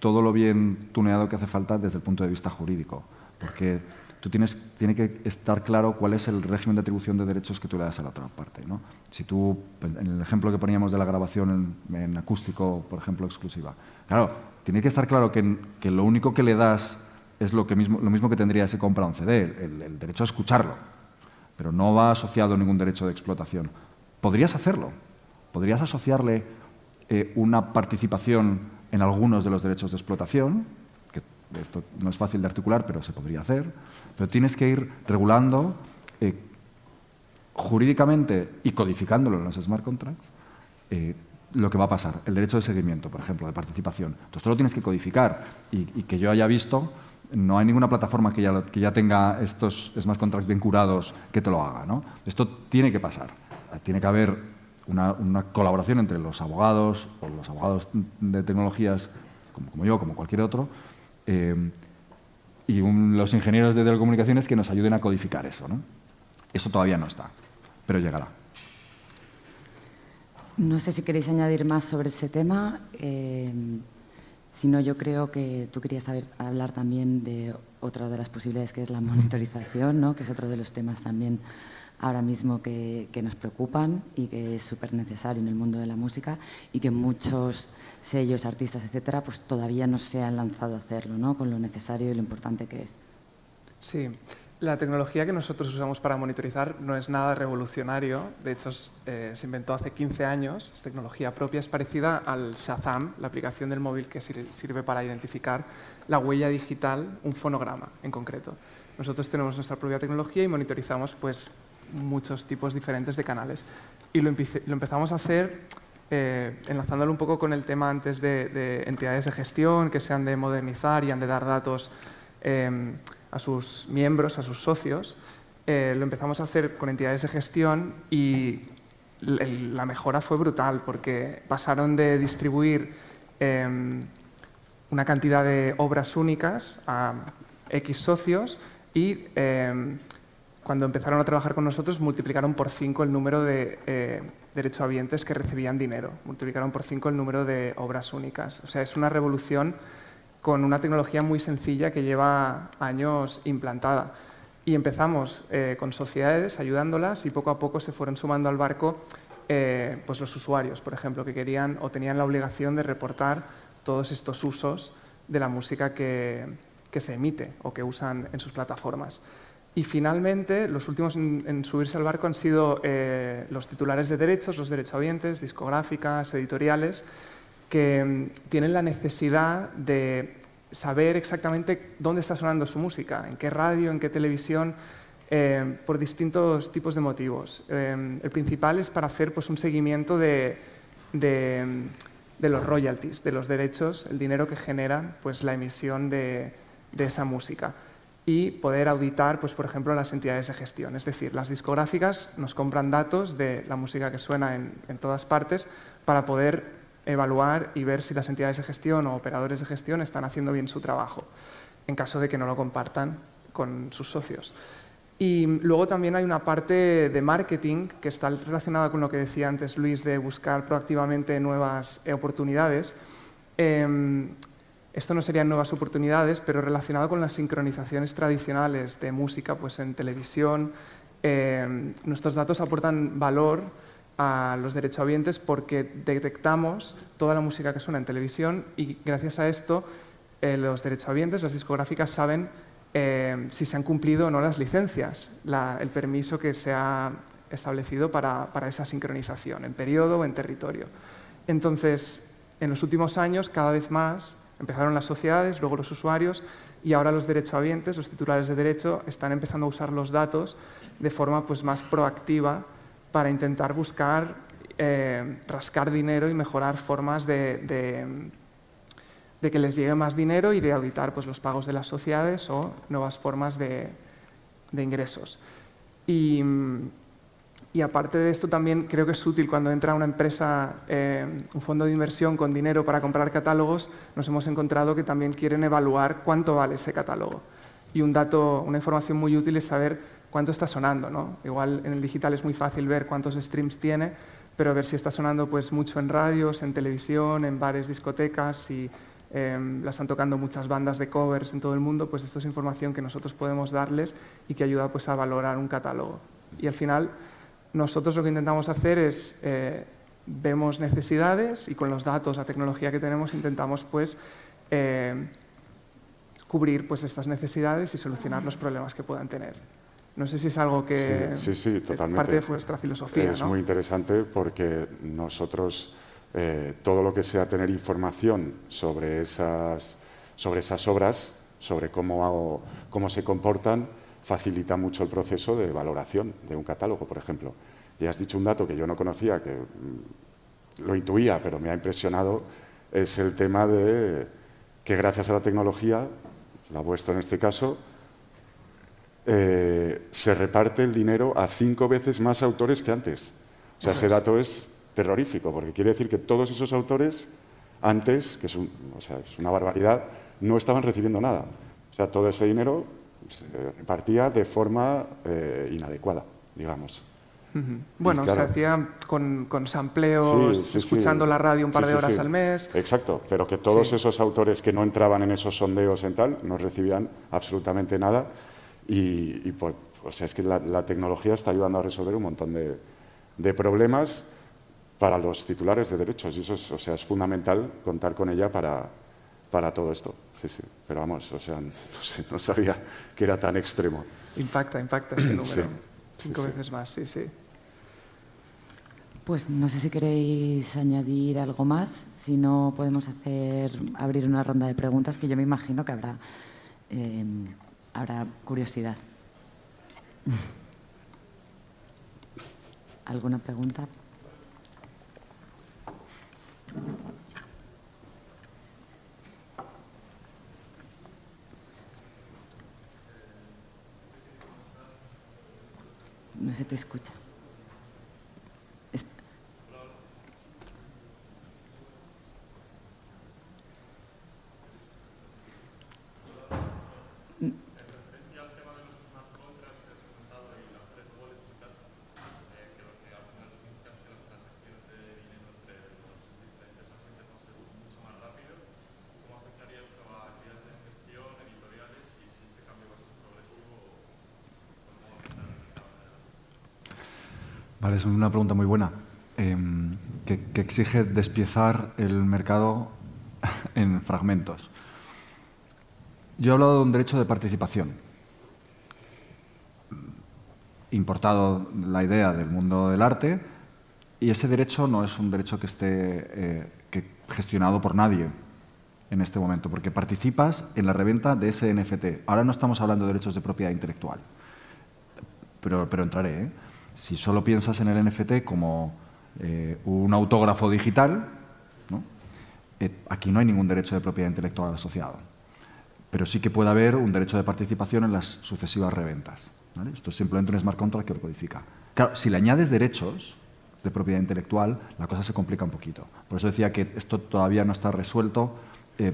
todo lo bien tuneado que hace falta desde el punto de vista jurídico, porque tú tienes, tiene que estar claro cuál es el régimen de atribución de derechos que tú le das a la otra parte. ¿no? Si tú, en el ejemplo que poníamos de la grabación en, acústico, por ejemplo, exclusiva, claro, tiene que estar claro que, que lo único que le das es lo, que mismo, lo mismo que tendría si compra un CD, el, derecho a escucharlo, pero no va asociado a ningún derecho de explotación. Podrías hacerlo, podrías asociarle eh, una participación en algunos de los derechos de explotación, esto no es fácil de articular, pero se podría hacer, pero tienes que ir regulando eh, jurídicamente y codificándolo en los smart contracts eh, lo que va a pasar, el derecho de seguimiento, por ejemplo, de participación. Entonces, esto lo tienes que codificar y que yo haya visto no hay ninguna plataforma que ya, que ya tenga estos smart contracts bien curados que te lo haga. ¿no? Esto tiene que pasar. Tiene que haber una, colaboración entre los abogados o los abogados de tecnologías, como, yo, como cualquier otro, eh, y los ingenieros de telecomunicaciones que nos ayuden a codificar eso. ¿no? Eso todavía no está, pero llegará. No sé si queréis añadir más sobre ese tema. Eh, si no, yo creo que tú querías hablar también de otra de las posibilidades que es la monitorización, ¿no? que es otro de los temas también ahora mismo que, nos preocupan y que es súper necesario en el mundo de la música y que muchos sellos, artistas, etcétera, pues todavía no se han lanzado a hacerlo, ¿no? con lo necesario y lo importante que es. Sí, la tecnología que nosotros usamos para monitorizar no es nada revolucionario, de hecho eh, se inventó hace 15 años, es tecnología propia, es parecida al Shazam, la aplicación del móvil que sirve para identificar la huella digital, un fonograma en concreto. Nosotros tenemos nuestra propia tecnología y monitorizamos pues, muchos tipos diferentes de canales. Y lo, empezamos a hacer eh, enlazándolo un poco con el tema antes de, entidades de gestión que se han de modernizar y han de dar datos. Em, a sus miembros, a sus socios. Eh, lo empezamos a hacer con entidades de gestión y la mejora fue brutal porque pasaron de distribuir em, una cantidad de obras únicas a X socios y em, cuando empezaron a trabajar con nosotros multiplicaron por cinco el número de eh, derechohabientes que recibían dinero, multiplicaron por cinco el número de obras únicas. O sea, es una revolución con una tecnología muy sencilla que lleva años implantada. Y empezamos eh, con sociedades ayudándolas y poco a poco se fueron sumando al barco eh, pues los usuarios, por ejemplo, que querían o tenían la obligación de reportar todos estos usos de la música que, que se emite o que usan en sus plataformas. Y finalmente, los últimos en, subirse al barco han sido eh, los titulares de derechos, los derechohabientes, discográficas, editoriales, que mm, tienen la necesidad de saber exactamente dónde está sonando su música, en qué radio, en qué televisión, eh, por distintos tipos de motivos. Eh, el principal es para hacer pues, un seguimiento de, los royalties, de los derechos, el dinero que genera pues, la emisión de, esa música y poder auditar, pues, por ejemplo, las entidades de gestión. Es decir, las discográficas nos compran datos de la música que suena en, en todas partes para poder evaluar y ver si las entidades de gestión o operadores de gestión están haciendo bien su trabajo, en caso de que no lo compartan con sus socios. Y luego también hay una parte de marketing que está relacionada con lo que decía antes Luis de buscar proactivamente nuevas oportunidades. Em, esto no serían nuevas oportunidades, pero relacionado con las sincronizaciones tradicionales de música pues en televisión. Em, nuestros datos aportan valor a los derechohabientes porque detectamos toda la música que suena en televisión y gracias a esto eh, los derechohabientes, las discográficas saben eh, si se han cumplido o no las licencias, el permiso que se ha establecido para, esa sincronización, en periodo o en territorio. Entonces, en los últimos años, cada vez más, empezaron las sociedades, luego los usuarios, y ahora los derechohabientes, los titulares de derecho, están empezando a usar los datos de forma pues, más proactiva para intentar buscar eh, rascar dinero y mejorar formas de, de, que les llegue más dinero y de auditar pues, los pagos de las sociedades o nuevas formas de, ingresos. Y, y, aparte de esto también creo que es útil cuando entra una empresa, eh, un fondo de inversión con dinero para comprar catálogos, nos hemos encontrado que también quieren evaluar cuánto vale ese catálogo. Y un dato, una información muy útil es saber cuánto está sonando. ¿no? Igual en el digital es muy fácil ver cuántos streams tiene, pero ver si está sonando pues, mucho en radios, en televisión, en bares, discotecas, si em, la están tocando muchas bandas de covers en todo el mundo, pues esto es información que nosotros podemos darles y que ayuda pues, a valorar un catálogo. Y al final, nosotros lo que intentamos hacer es, eh, vemos necesidades y con los datos, la tecnología que tenemos, intentamos pues, eh, cubrir pues, estas necesidades y solucionar los problemas que puedan tener. No sé si es algo que sí, sí, totalmente. parte de vuestra filosofía. Es muy interesante porque nosotros, eh, todo lo que sea tener información sobre esas, sobre esas obras, sobre cómo, cómo se comportan, facilita mucho el proceso de valoración de un catálogo, por ejemplo. Y has dicho un dato que yo no conocía, que mm, lo intuía, pero me ha impresionado, es el tema de que gracias a la tecnología, la vuestra en este caso, eh, se reparte el dinero a cinco veces más autores que antes. O sea, ese dato es terrorífico, porque quiere decir que todos esos autores antes, que es, una barbaridad, no estaban recibiendo nada. O sea, todo ese dinero se repartía de forma eh, inadecuada, digamos. Bueno, se hacía con, con sampleos, escuchando la radio un par de horas al mes. Exacto, pero que todos esos autores que no entraban en esos sondeos en tal no recibían absolutamente nada. Y, pues, o sea, es que la, tecnología está ayudando a resolver un montón de, de, problemas para los titulares de derechos. Y eso es, o sea, es fundamental contar con ella para, para todo esto. Sí, sí, pero vamos, o sea, no, sabía que era tan extremo. Impacta, impacta este número. Cinco veces más, sí, sí. Pues no sé si queréis añadir algo más. Si no, podemos hacer abrir una ronda de preguntas que yo me imagino que habrá, eh, habrá curiosidad. ¿Alguna pregunta? No se te escucha. Es una pregunta muy buena, em, que, exige despiezar el mercado en fragmentos. Yo he hablado de un derecho de participación, importado la idea del mundo del arte, y ese derecho no es un derecho que esté eh, gestionado por nadie en este momento, porque participas en la reventa de ese NFT. Ahora no estamos hablando de derechos de propiedad intelectual, pero, pero entraré. ¿eh? Si solo piensas en el NFT como eh, un autógrafo digital, eh, aquí no hay ningún derecho de propiedad intelectual asociado. Pero sí que puede haber un derecho de participación en las sucesivas reventas. Esto es simplemente un smart contract que lo codifica. Claro, si le añades derechos de propiedad intelectual, la cosa se complica un poquito. Por eso decía que esto todavía no está resuelto. Eh,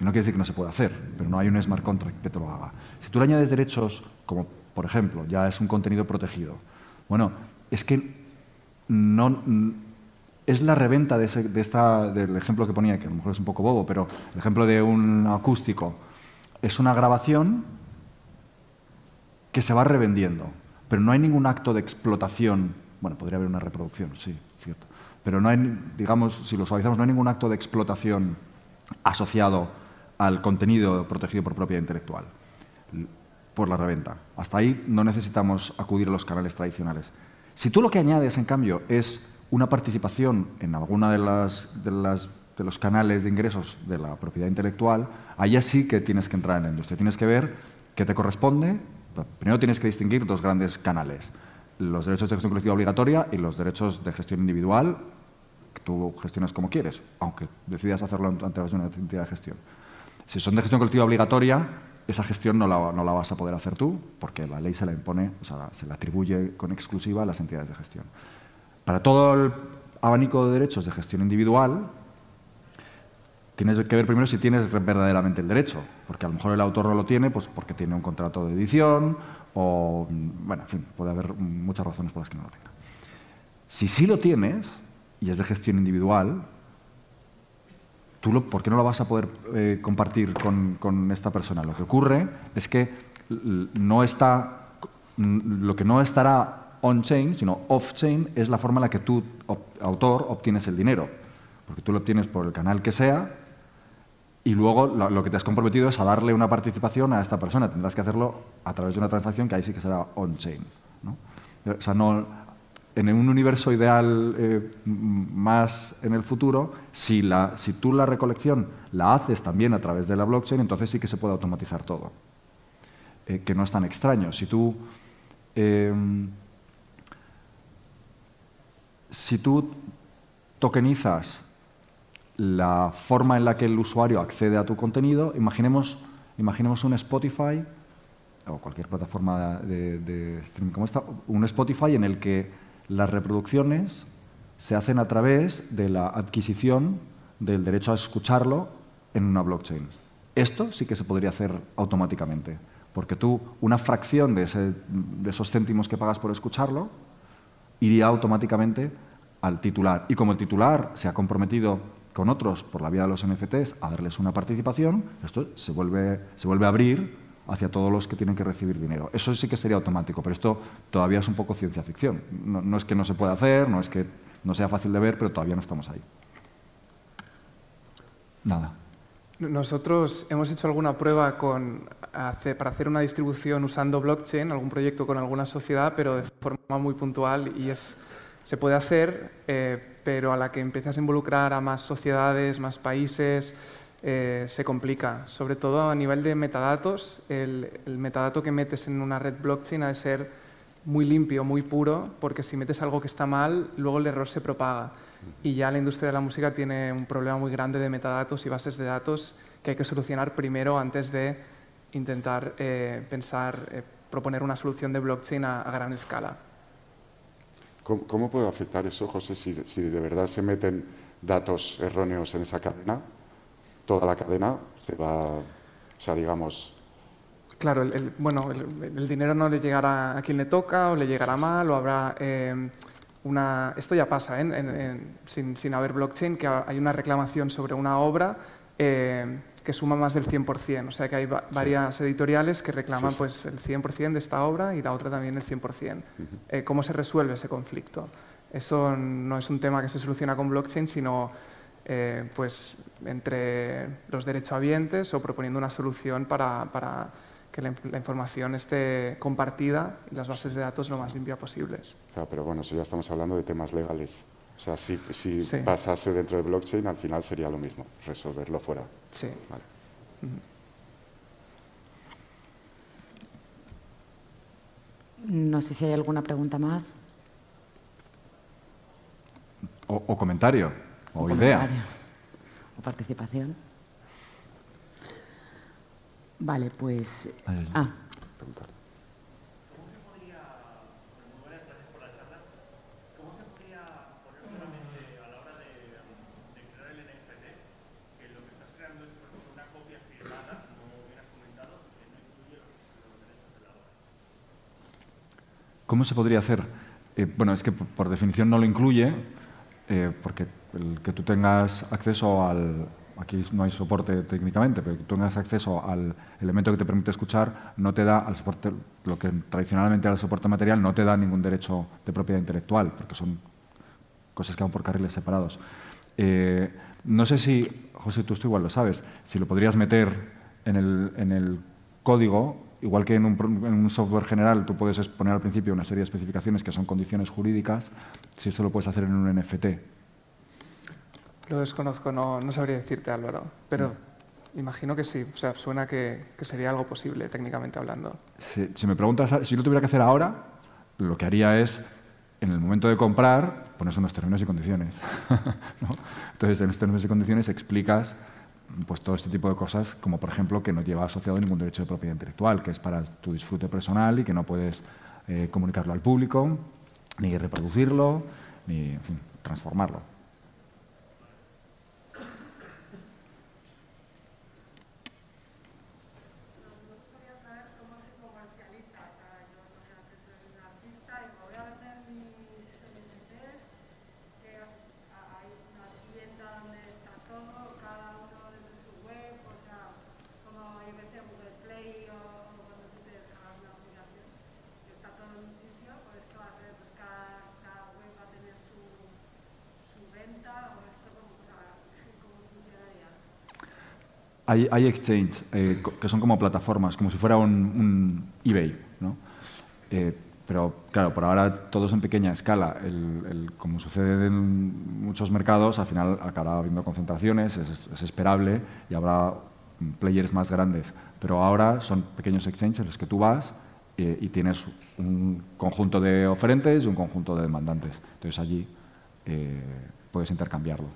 no quiere decir que no se pueda hacer, pero no hay un smart contract que te lo haga. Si tú le añades derechos, como por ejemplo, ya es un contenido protegido, bueno, es que no, es la reventa de, esta, del ejemplo que ponía, que a lo mejor es un poco bobo, pero el ejemplo de un acústico es una grabación que se va revendiendo, pero no hay ningún acto de explotación. Bueno, podría haber una reproducción, sí, cierto. Pero no hay, digamos, si lo suavizamos, no hay ningún acto de explotación asociado al contenido protegido por propiedad intelectual por la reventa. Hasta ahí no necesitamos acudir a los canales tradicionales. Si tú lo que añades, en cambio, es una participación en alguna de, las, de, los canales de ingresos de la propiedad intelectual, allá sí que tienes que entrar en la industria. Tienes que ver qué te corresponde. Primero tienes que distinguir dos grandes canales. Los derechos de gestión colectiva obligatoria y los derechos de gestión individual, que tú gestionas como quieres, aunque decidas hacerlo a través de una entidad de gestión. Si son de gestión colectiva obligatoria, esa gestión no la, no la, vas a poder hacer tú, porque la ley se la impone, o sea, se la atribuye con exclusiva a las entidades de gestión. Para todo el abanico de derechos de gestión individual, tienes que ver primero si tienes verdaderamente el derecho, porque a lo mejor el autor no lo tiene pues porque tiene un contrato de edición o, bueno, en fin, puede haber muchas razones por las que no lo tenga. Si sí lo tienes y es de gestión individual, ¿por qué no lo vas a poder eh, compartir con, esta persona? Lo que ocurre es que no está, lo que no estará on-chain, sino off-chain, es la forma en la que tú, autor, obtienes el dinero. Porque tú lo obtienes por el canal que sea y luego lo, que te has comprometido es a darle una participación a esta persona. Tendrás que hacerlo a través de una transacción que ahí sí que será on-chain. O sea, no, en un universo ideal eh, más en el futuro, si, tú la recolección la haces también a través de la blockchain, entonces sí que se puede automatizar todo. Eh, que no es tan extraño. Si tú, em, si tú tokenizas la forma en la que el usuario accede a tu contenido, imaginemos, imaginemos un Spotify o cualquier plataforma de streaming como esta, un Spotify en el que las reproducciones se hacen a través de la adquisición del derecho a escucharlo en una blockchain. Esto sí que se podría hacer automáticamente, porque tú, una fracción de, de esos céntimos que pagas por escucharlo, iría automáticamente al titular. Y como el titular se ha comprometido con otros por la vía de los NFTs a darles una participación, esto se vuelve, se vuelve a abrir hacia todos los que tienen que recibir dinero. Eso sí que sería automático, pero esto todavía es un poco ciencia ficción. No, es que no se pueda hacer, no es que no sea fácil de ver, pero todavía no estamos ahí. Nada. Nosotros hemos hecho alguna prueba con, para hacer una distribución usando blockchain, algún proyecto con alguna sociedad, pero de forma muy puntual y es, se puede hacer, eh, pero a la que empiezas a involucrar a más sociedades, más países, eh, se complica. Sobre todo a nivel de metadatos, el, metadato que metes en una red blockchain ha de ser muy limpio, muy puro, porque si metes algo que está mal, luego el error se propaga. Y ya la industria de la música tiene un problema muy grande de metadatos y bases de datos que hay que solucionar primero antes de intentar eh, pensar, eh, proponer una solución de blockchain a, gran escala. ¿Cómo, puede afectar eso, José, si, si de verdad se meten datos erróneos en esa cadena? Toda la cadena se va, o sea, digamos... Claro, el, bueno, el, dinero no le llegará a quien le toca o le llegará mal o habrá eh, una... Esto ya pasa, ¿eh? sin, sin, haber blockchain, que hay una reclamación sobre una obra eh, que suma más del 100%. O sea, que hay varias editoriales que reclaman Pues, el 100% de esta obra y la otra también el 100%. ¿Cómo se resuelve ese conflicto? Eso no es un tema que se soluciona con blockchain, sino eh, pues, entre los derechohabientes o proponiendo una solución para, que la, información esté compartida y las bases de datos lo más limpia posibles. Claro, pero bueno, si ya estamos hablando de temas legales. O sea, si, pasase dentro de blockchain, al final sería lo mismo, resolverlo fuera. Sí. No sé si hay alguna pregunta más. o comentario o, idea. O participación. Vale, pues... Ah. ¿Cómo se podría hacer? Eh, bueno, es que por definición no lo incluye, eh, porque el que tú tengas acceso al, aquí no hay soporte técnicamente, pero que tú tengas acceso al elemento que te permite escuchar, no te da al soporte, lo que tradicionalmente era el soporte material, no te da ningún derecho de propiedad intelectual, porque son cosas que van por carriles separados. Eh, no sé si, José, tú esto igual lo sabes, si lo podrías meter en el, en el código, igual que en un, en un, software general tú puedes poner al principio una serie de especificaciones que son condiciones jurídicas, si eso lo puedes hacer en un NFT. Lo desconozco, no, no sabría decirte, Álvaro, pero mm. imagino que sí. O sea, suena que, que sería algo posible, técnicamente hablando. Si, me preguntas, si lo tuviera que hacer ahora, lo que haría es, en el momento de comprar, pones unos términos y condiciones. Entonces, en estos términos y condiciones explicas pues, todo este tipo de cosas, como por ejemplo que no lleva asociado ningún derecho de propiedad intelectual, que es para tu disfrute personal y que no puedes eh, comunicarlo al público, ni reproducirlo, ni en fin, transformarlo. Hay, hay exchange eh, que son como plataformas, como si fuera un, eBay, ¿no? Eh, pero claro, por ahora todo es en pequeña escala. El, como sucede en muchos mercados, al final acabará habiendo concentraciones, es, esperable y habrá players más grandes. Pero ahora son pequeños exchanges en los que tú vas eh, y tienes un conjunto de oferentes y un conjunto de demandantes. Entonces allí puedes intercambiarlo.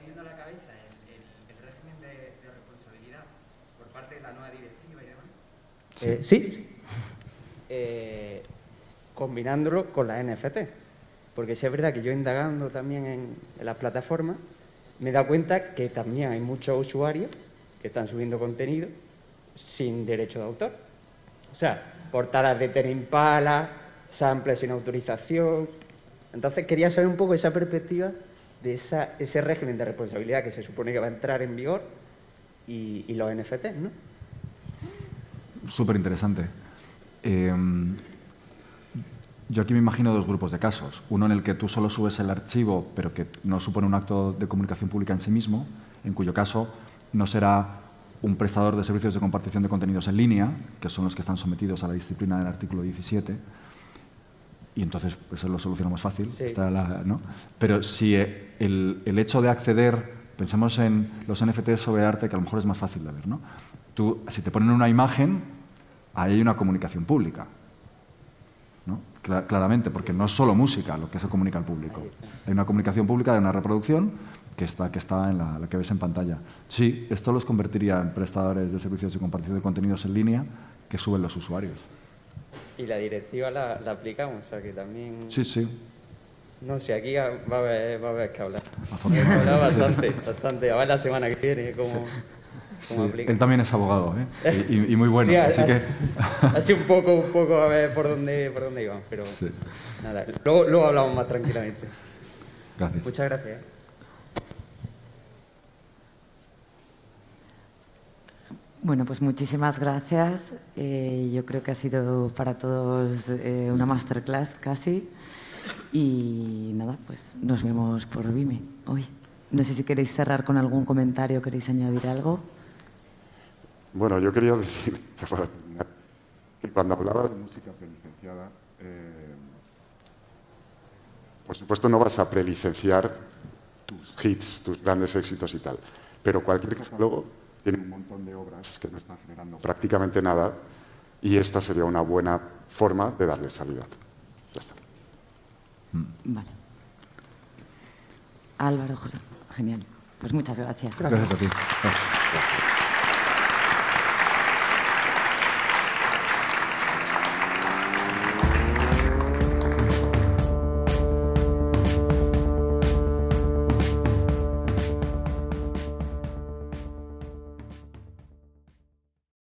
viniendo a la cabeza el, régimen de, responsabilidad por parte de la nueva directiva y demás. Eh, sí, eh, con la NFT. Porque sí es verdad que yo indagando también en, las plataformas, me he dado cuenta que también hay muchos usuarios que están subiendo contenido sin derecho de autor. O sea, portadas de Terimpala, samples sin autorización. Entonces quería saber un poco esa perspectiva de ese régimen de responsabilidad que se supone que va a entrar en vigor y, los NFTs, ¿no? Súper interesante. Em, yo aquí me imagino dos grupos de casos. Uno en el que tú solo subes el archivo, pero que no supone un acto de comunicación pública en sí mismo, en cuyo caso no será un prestador de servicios de compartición de contenidos en línea, que son los que están sometidos a la disciplina del artículo 17, y entonces eso lo soluciona más fácil. ¿no? Pero si el, el, hecho de acceder, pensemos en los NFTs sobre arte, que a lo mejor es más fácil de ver, ¿no? Tú, si te ponen una imagen, ahí hay una comunicación pública. ¿No? claramente, porque no es solo música lo que se comunica al público. Hay una comunicación pública de una reproducción que está, que está en la, la, que ves en pantalla. Sí, esto los convertiría en prestadores de servicios de compartición de contenidos en línea que suben los usuarios y la directiva la, aplicamos, o sea que también... Sí, sí. No sé, aquí va a haber, va a haber que hablar. hablar bastante, bastante. A ver la semana que viene cómo, cómo Él también es abogado, ¿eh? y, muy bueno, así que... Así un poco, un poco a ver por dónde, por dónde iban, pero nada, luego, luego hablamos más tranquilamente. Gracias. Muchas gracias. Bueno, pues muchísimas gracias. Eh, yo creo que ha sido para todos eh, una masterclass casi. Y nada, pues nos vemos por Vime hoy. No sé si queréis cerrar con algún comentario, queréis añadir algo. Bueno, yo quería decir que cuando hablaba de música prelicenciada, eh, por supuesto no vas a prelicenciar tus hits, tus grandes éxitos y tal, pero cualquier catálogo tiene un montón de obras que no están generando prácticamente nada y esta sería una buena forma de darle salida. Ya está. Mm. Vale. Álvaro, José, genial. Pues muchas gracias. Gracias, a ti.